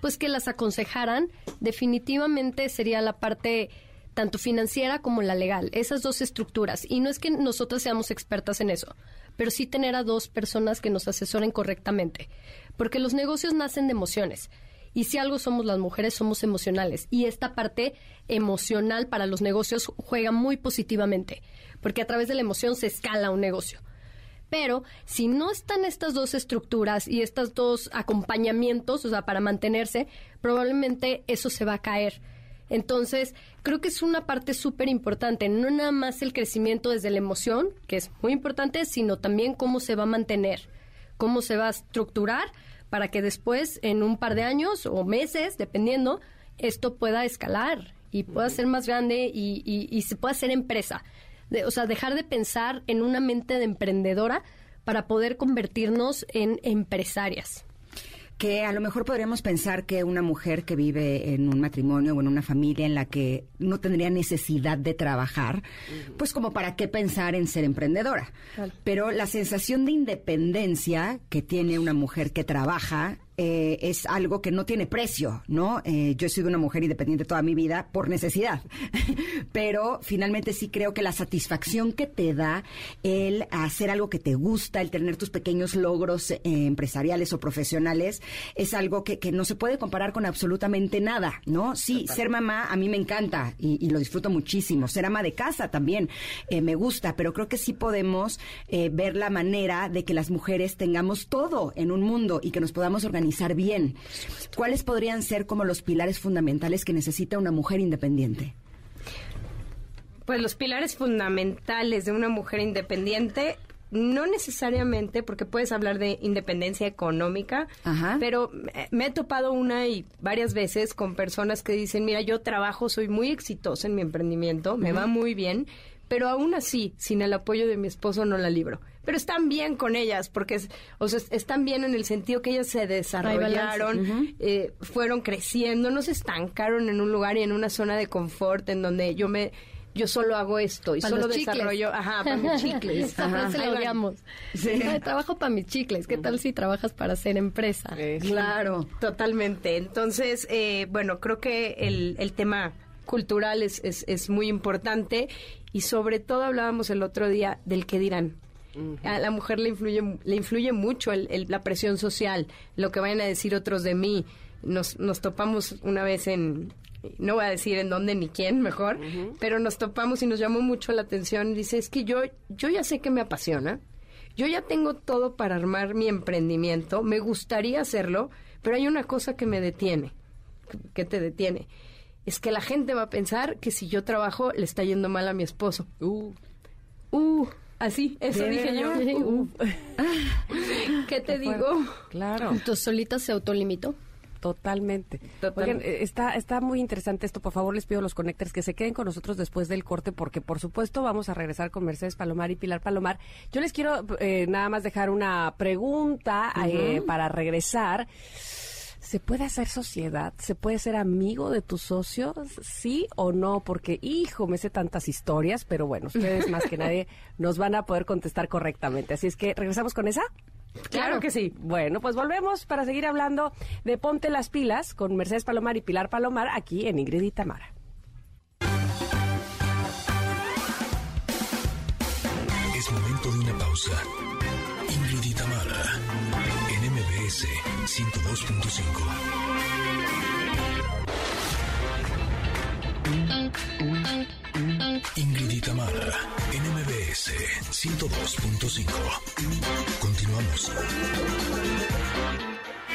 pues que las aconsejaran? Definitivamente sería la parte tanto financiera como la legal, esas dos estructuras. Y no es que nosotras seamos expertas en eso, pero sí tener a dos personas que nos asesoren correctamente. Porque los negocios nacen de emociones. Y si algo somos las mujeres, somos emocionales. Y esta parte emocional para los negocios juega muy positivamente, porque a través de la emoción se escala un negocio. Pero si no están estas dos estructuras y estos dos acompañamientos, o sea, para mantenerse, probablemente eso se va a caer. Entonces, creo que es una parte súper importante, no nada más el crecimiento desde la emoción, que es muy importante, sino también cómo se va a mantener, cómo se va a estructurar para que después, en un par de años o meses, dependiendo, esto pueda escalar y pueda ser más grande y, y- y se pueda hacer empresa. De- o sea, dejar de pensar en una mente de emprendedora para poder convertirnos en empresarias. Que a lo mejor podríamos pensar que una mujer que vive en un matrimonio o en una familia en la que no tendría necesidad de trabajar, pues como para qué pensar en ser emprendedora. Pero la sensación de independencia que tiene una mujer que trabaja eh, es algo que no tiene precio, ¿no? Eh, yo he sido una mujer independiente toda mi vida por necesidad, [laughs] pero finalmente sí creo que la satisfacción que te da el hacer algo que te gusta, el tener tus pequeños logros eh, empresariales o profesionales, es algo que, que no se puede comparar con absolutamente nada, ¿no? Sí, ser mamá a mí me encanta y, y lo disfruto muchísimo. Ser ama de casa también me gusta, pero creo que sí podemos ver la manera de que las mujeres tengamos todo en un mundo y que nos podamos organizar bien. ¿Cuáles podrían ser como los pilares fundamentales que necesita una mujer independiente? Pues los pilares fundamentales de una mujer independiente, no necesariamente, porque puedes hablar de independencia económica, Ajá. pero me- me he topado una y varias veces con personas que dicen, mira, yo trabajo, soy muy exitosa en mi emprendimiento, me va muy bien, pero aún así, sin el apoyo de mi esposo no la libro. Pero están bien con ellas, porque es- o sea, están bien en el sentido que ellas se desarrollaron, eh, fueron creciendo, no se estancaron en un lugar y en una zona de confort en donde yo me yo solo hago esto y Para solo desarrollo, ajá, para mis [laughs] chicles. Esa Ajá. frase la odiamos. Ay, trabajo para mis chicles. ¿Qué tal si trabajas para hacer empresa? Claro. Totalmente. Entonces, eh, bueno, creo que el, el tema cultural es, es, es muy importante y sobre todo hablábamos el otro día del qué dirán. A la mujer le influye, le influye mucho el- el- la presión social, lo que vayan a decir otros de mí. Nos, nos topamos una vez en, no voy a decir en dónde ni quién, mejor, pero nos topamos y nos llamó mucho la atención. Dice, es que yo, yo ya sé que me apasiona, yo ya tengo todo para armar mi emprendimiento, me gustaría hacerlo, pero hay una cosa que me detiene, que te detiene. Es que la gente va a pensar que si yo trabajo le está yendo mal a mi esposo. Uh, uh así, eso dije yo. [laughs] ¿Qué te digo? Claro. Entonces solita se autolimitó. Totalmente. Oigan, eh, está, está muy interesante esto. Por favor, les pido a los conectores que se queden con nosotros después del corte, porque por supuesto vamos a regresar con Mercedes Palomar y Pilar Palomar. Yo les quiero eh, nada más dejar una pregunta eh, para regresar. ¿Se puede hacer sociedad? ¿Se puede ser amigo de tus socios? ¿Sí o no? Porque, hijo, me sé tantas historias, pero bueno, ustedes más que nadie [laughs] nos van a poder contestar correctamente. Así es que, ¿regresamos con esa? Claro que sí. Bueno, pues volvemos para seguir hablando de Ponte las Pilas con Mercedes Palomar y Pilar Palomar aquí en Ingrid y Tamara. Es momento de una pausa. Ingrid y Tamara, NMBS 102.5. Continuamos.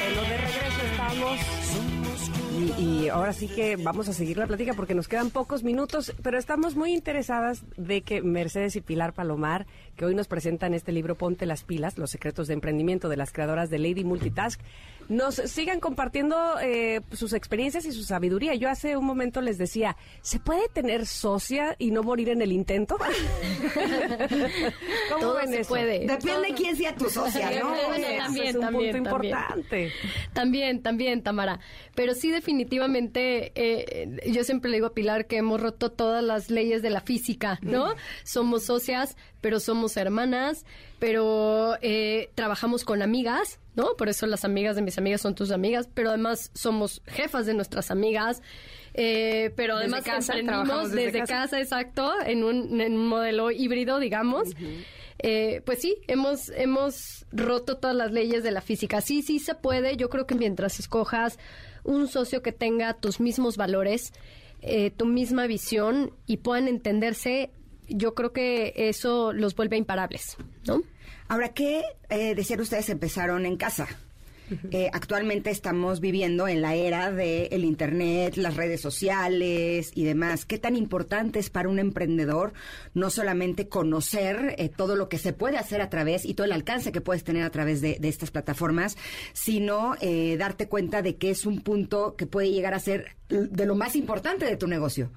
En lo de regreso estamos. Y, y, ahora sí que vamos a seguir la plática porque nos quedan pocos minutos, pero estamos muy interesadas de que Mercedes y Pilar Palomar, que hoy nos presentan este libro Ponte las pilas, los secretos de emprendimiento de las creadoras de Lady Multitask, nos sigan compartiendo eh, sus experiencias y su sabiduría. Yo hace un momento les decía, ¿se puede tener socia y no morir en el intento? [laughs] ¿Cómo Todo se puede. Depende de quién sea tu socia, ¿no? también, es un también, punto importante. También, también, Tamara. Pero sí, definitivamente, eh, yo siempre le digo a Pilar que hemos roto todas las leyes de la física, ¿no? Somos socias, pero somos hermanas, pero eh, trabajamos con amigas, ¿no? Por eso las amigas de mis amigas son tus amigas, pero además somos jefas de nuestras amigas. Eh, pero además casa, trabajamos desde, casa. exacto, en un, en un modelo híbrido, digamos. Eh, pues sí, hemos, hemos roto todas las leyes de la física. Sí, sí se puede. Yo creo que mientras escojas un socio que tenga tus mismos valores, eh, tu misma visión y puedan entenderse, yo creo que eso los vuelve imparables, ¿no? Ahora, ¿qué eh, decían ustedes empezaron en casa? Eh, actualmente estamos viviendo en la era del Internet, las redes sociales y demás. ¿Qué tan importante es para un emprendedor no solamente conocer eh, todo lo que se puede hacer a través y todo el alcance que puedes tener a través de, de estas plataformas, sino eh, darte cuenta de que es un punto que puede llegar a ser de lo más importante de tu negocio?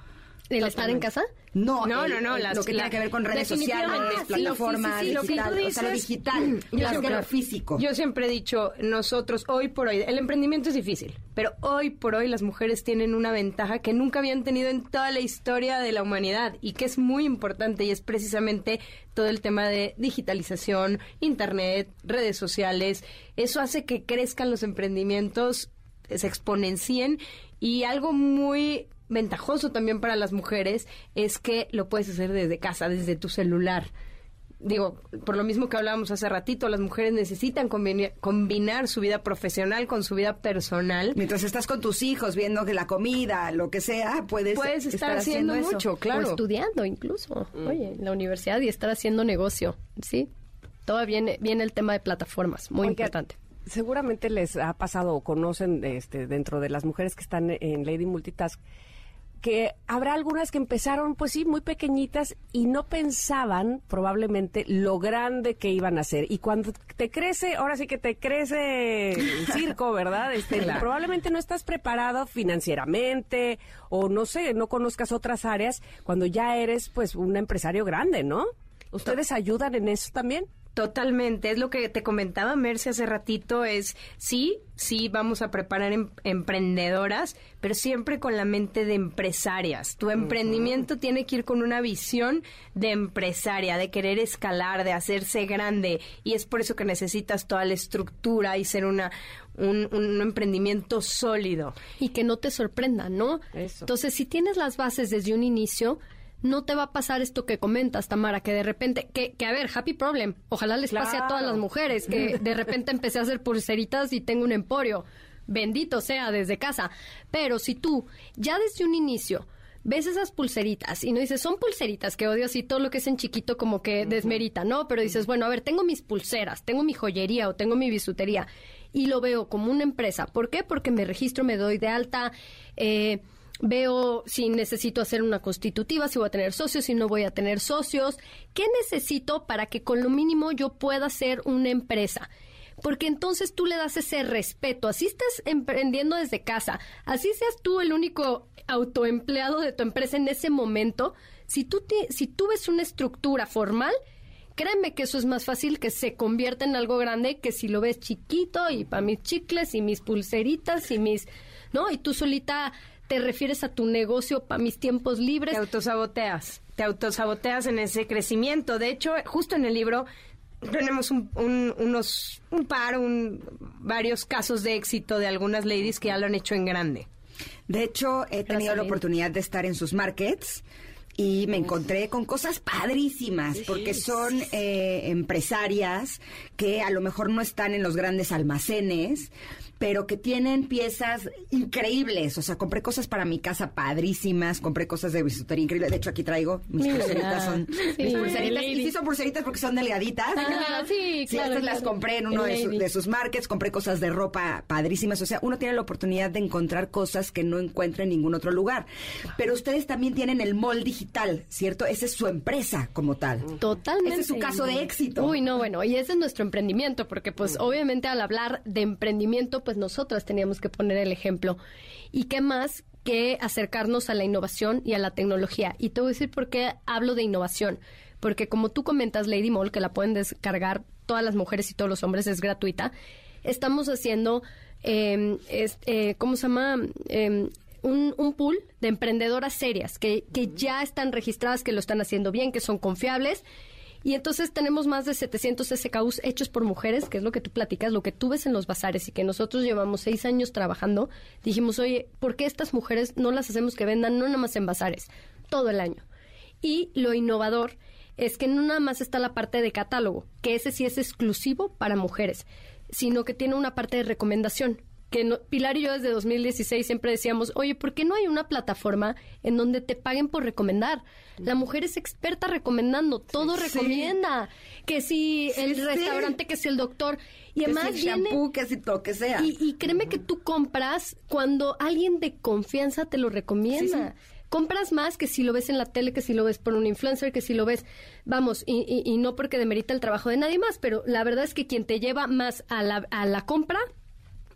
¿El estar en casa? No, no, el, no, no lo que tiene que ver con redes sociales, plataformas, sí, sí, sí, digital, lo o sea, lo digital, yo siempre, que lo físico. Yo siempre he dicho, nosotros hoy por hoy, el emprendimiento es difícil, pero hoy por hoy las mujeres tienen una ventaja que nunca habían tenido en toda la historia de la humanidad y que es muy importante y es precisamente todo el tema de digitalización, internet, redes sociales. Eso hace que crezcan los emprendimientos, se exponencien y algo muy ventajoso también para las mujeres es que lo puedes hacer desde casa, desde tu celular. Digo, por lo mismo que hablábamos hace ratito, las mujeres necesitan combinar, su vida profesional con su vida personal. Mientras estás con tus hijos viendo que la comida, lo que sea, puedes, puedes estar, haciendo, mucho, claro. O estudiando incluso, oye, en la universidad y estar haciendo negocio, ¿sí? Todo viene, viene el tema de plataformas, muy Oiga, importante. Seguramente les ha pasado o conocen este, dentro de las mujeres que están en Lady Multitask que habrá algunas que empezaron, pues sí, muy pequeñitas y no pensaban probablemente lo grande que iban a ser. Y cuando te crece, ahora sí que te crece el circo, [laughs] ¿verdad? Este, Claro. Probablemente no estás preparado financieramente o no sé, no conozcas otras áreas cuando ya eres pues un empresario grande, ¿no? ¿Ustedes ayudan en eso también? Totalmente, es lo que te comentaba Merce hace ratito, es sí, sí vamos a preparar em- emprendedoras, pero siempre con la mente de empresarias. Tu emprendimiento tiene que ir con una visión de empresaria, de querer escalar, de hacerse grande, y es por eso que necesitas toda la estructura y ser una un, un emprendimiento sólido. y que no te sorprenda, ¿no? Eso. Entonces, si tienes las bases desde un inicio, no te va a pasar esto que comentas, Tamara, que de repente, que, que a ver, happy problem, ojalá les pase a todas las mujeres, que [laughs] de repente empecé a hacer pulseritas y tengo un emporio, bendito sea desde casa, pero si tú ya desde un inicio ves esas pulseritas y no dices, son pulseritas que odio así, todo lo que es en chiquito como que desmerita, ¿no? Pero dices, bueno, a ver, tengo mis pulseras, tengo mi joyería o tengo mi bisutería y lo veo como una empresa. ¿Por qué? Porque me registro, me doy de alta, eh, veo si necesito hacer una constitutiva, si voy a tener socios, si no voy a tener socios. ¿Qué necesito para que con lo mínimo yo pueda ser una empresa? Porque entonces tú le das ese respeto, así estás emprendiendo desde casa, así seas tú el único autoempleado de tu empresa en ese momento, si tú, si tú ves una estructura formal, créeme que eso es más fácil que se convierta en algo grande que si lo ves chiquito y para mis chicles y mis pulseritas y mis, ¿no? Y tú solita te refieres a tu negocio para mis tiempos libres. Te autosaboteas, te autosaboteas en ese crecimiento. De hecho, justo en el libro tenemos un, unos, un par, un, varios casos de éxito de algunas ladies que ya lo han hecho en grande. De hecho, he tenido la oportunidad de estar en sus markets y me encontré con cosas padrísimas porque son eh, empresarias que a lo mejor no están en los grandes almacenes, pero que tienen piezas increíbles. O sea, compré cosas para mi casa padrísimas, compré cosas de bisutería increíble. De hecho, aquí traigo mis pulseritas, son mis pulseritas. Y sí son pulseritas porque son delgaditas. Ah, sí, claro. estas las compré en uno de, sus markets, compré cosas de ropa padrísimas. O sea, uno tiene la oportunidad de encontrar cosas que no encuentra en ningún otro lugar. Pero ustedes también tienen el mall digital, ¿cierto? Esa es su empresa como tal. Totalmente. Ese es su caso de éxito. Uy, no, bueno, y ese es nuestro emprendimiento, porque pues obviamente al hablar de emprendimiento, pues pues nosotras teníamos que poner el ejemplo. ¿Y qué más que acercarnos a la innovación y a la tecnología? Y te voy a decir por qué hablo de innovación. Porque como tú comentas, Lady Mall, que la pueden descargar todas las mujeres y todos los hombres, es gratuita, estamos haciendo, eh, ¿cómo se llama? Em, un, un, pool de emprendedoras serias que, que ya están registradas, que lo están haciendo bien, que son confiables y entonces tenemos más de 700 SKUs hechos por mujeres, que es lo que tú platicas, lo que tú ves en los bazares y que nosotros llevamos seis años trabajando. Dijimos, oye, ¿por qué estas mujeres no las hacemos que vendan no nada más en bazares, todo el año? Y lo innovador es que no nada más está la parte de catálogo, que ese sí es exclusivo para mujeres, sino que tiene una parte de recomendación que Pilar y yo desde 2016 siempre decíamos, oye, ¿por qué no hay una plataforma en donde te paguen por recomendar? La mujer es experta recomendando, todo recomienda. Que si el restaurante, que si el doctor. Y además si el shampoo, que si todo, que sea. Y, créeme que tú compras cuando alguien de confianza te lo recomienda. compras más que si lo ves en la tele, que si lo ves por un influencer, que si lo ves, vamos, y, y, no porque demerita el trabajo de nadie más, pero la verdad es que quien te lleva más a la, a la compra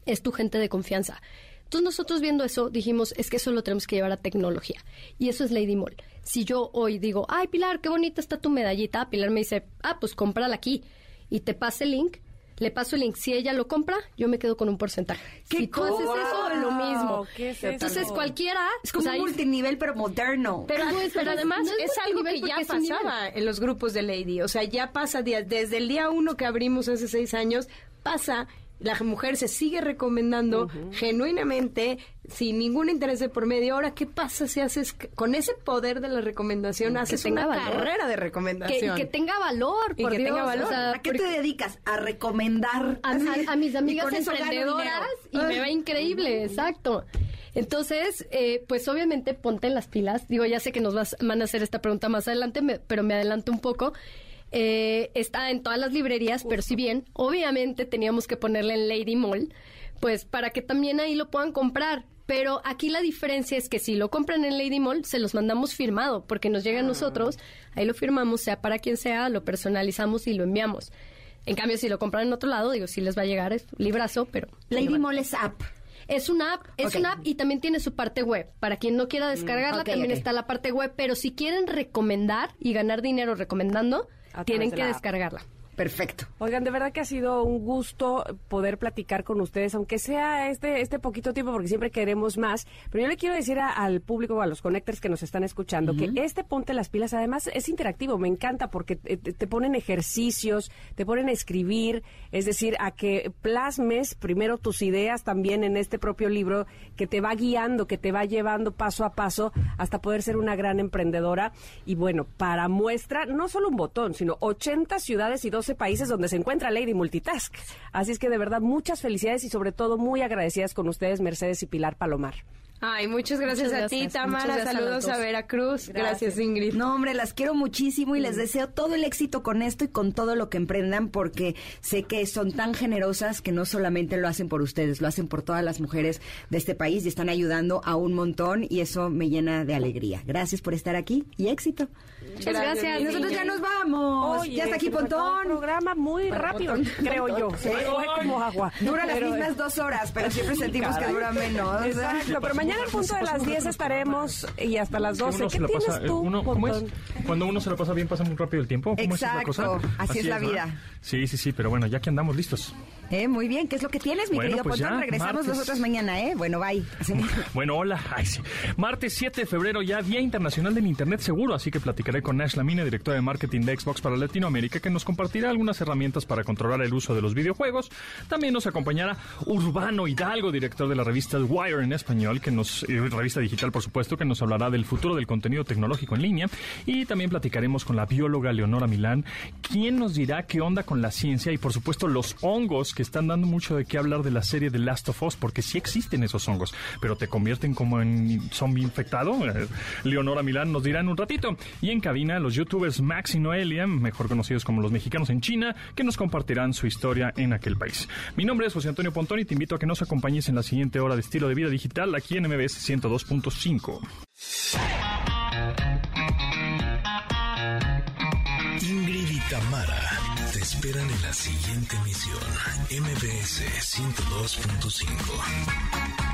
es tu gente de confianza. Entonces nosotros viendo eso dijimos, es que eso lo tenemos que llevar a tecnología. Y eso es Lady Mall. Si yo hoy digo, ay Pilar, qué bonita está tu medallita, Pilar me dice, ah, pues cómprala aquí. Y te pasa el link, le paso el link. Si ella lo compra, yo me quedo con un porcentaje. ¿Qué si tú haces eso, lo mismo. Entonces cualquiera... Es como un multinivel, pero moderno. Pero, pero además es, algo que ya pasaba en los grupos de Lady. O sea, ya pasa desde el día uno que abrimos hace seis años, pasa la mujer se sigue recomendando genuinamente, sin ningún interés de por medio. Ahora, ¿qué pasa si haces con ese poder de la recomendación, haces una carrera de recomendación? Que, que tenga valor, por que Dios. Tenga valor. ¿A qué te dedicas? A recomendar. A, mis amigas emprendedoras y me va increíble, exacto. Entonces, eh, pues obviamente ponte en las pilas. Digo, ya sé que nos vas, van a hacer esta pregunta más adelante, pero me adelanto un poco. Eh, está en todas las librerías, pero si bien, obviamente teníamos que ponerle en Lady Mall, pues para que también ahí lo puedan comprar. Pero aquí la diferencia es que si lo compran en Lady Mall, se los mandamos firmado, porque nos llega a ah. nosotros, ahí lo firmamos, sea para quien sea, lo personalizamos y lo enviamos. En cambio, si lo compran en otro lado, digo, sí les va a llegar, es librazo, pero... Lady Mall es app. Es una app, es una app y también tiene su parte web. Para quien no quiera descargarla, mm, también está la parte web. Pero si quieren recomendar y ganar dinero recomendando, tienen que descargarla. Perfecto. Oigan, de verdad que ha sido un gusto poder platicar con ustedes, aunque sea este este poquito tiempo, porque siempre queremos más. Pero yo le quiero decir al público, a los connectors que nos están escuchando, que este Ponte las Pilas además es interactivo, me encanta porque te, te, ponen ejercicios, te ponen a escribir, es decir, a que plasmes primero tus ideas también en este propio libro, que te va guiando, que te va llevando paso a paso hasta poder ser una gran emprendedora. Y bueno, para muestra, no solo un botón, sino 80 ciudades y dos países donde se encuentra Lady Multitask. Así es que de verdad muchas felicidades y sobre todo muy agradecidas con ustedes, Mercedes y Pilar Palomar. Ay, muchas gracias, Muchas a ti. Tamara. Gracias Saludos a. Veracruz. Gracias. Ingrid. No, hombre, las quiero muchísimo y Mm. les deseo todo el éxito con esto y con todo lo que emprendan porque sé que son tan generosas que no solamente lo hacen por ustedes, lo hacen por todas las mujeres de este país y están ayudando a un montón y eso me llena de alegría. Gracias por estar aquí y éxito. Muchas gracias. Y nosotros ya nos vamos. Oye, ya está aquí Pontón. programa muy rápido, creo yo. Fue como agua. Dura las Pero- mismas dos horas, pero siempre sentimos que dura menos. Exacto, pero mañana al punto de las 10 estaremos y hasta las 12. Uno ¿Qué tienes pasa, eh, tú, uno- ¿cómo es? Cuando uno se lo pasa bien, pasa muy rápido el tiempo. ¿Cómo es Exacto, cosa? así es la ¿verdad? vida. Sí, sí, sí, pero bueno, ya que andamos listos. Eh, muy bien, ¿qué es lo que tienes, mi Bueno, querido pues Pontón? ya, Regresamos martes. nosotros mañana, ¿eh? Bueno, bye. Bueno, hola. Ay, sí. Martes 7 de febrero, ya Día Internacional del Internet Seguro, así que con Nash Lamine, directora de marketing de Xbox para Latinoamérica, que nos compartirá algunas herramientas para controlar el uso de los videojuegos. También nos acompañará Urbano Hidalgo, director de la revista Wire en español, que nos, revista digital, por supuesto, que nos hablará del futuro del contenido tecnológico en línea. Y también platicaremos con la bióloga Leonora Milán, quien nos dirá qué onda con la ciencia y, por supuesto, los hongos que están dando mucho de qué hablar de la serie de Last of Us, porque sí existen esos hongos, pero te convierten como en zombie infectado. Eh, Leonora Milán nos dirá en un ratito. Y en cabina, los youtubers Max y Noelia, mejor conocidos como los mexicanos en China, que nos compartirán su historia en aquel país. Mi nombre es José Antonio Pontón y te invito a que nos acompañes en la siguiente hora de estilo de vida digital aquí en MBS 102.5. Ingrid y Tamara te esperan en la siguiente emisión. MBS 102.5.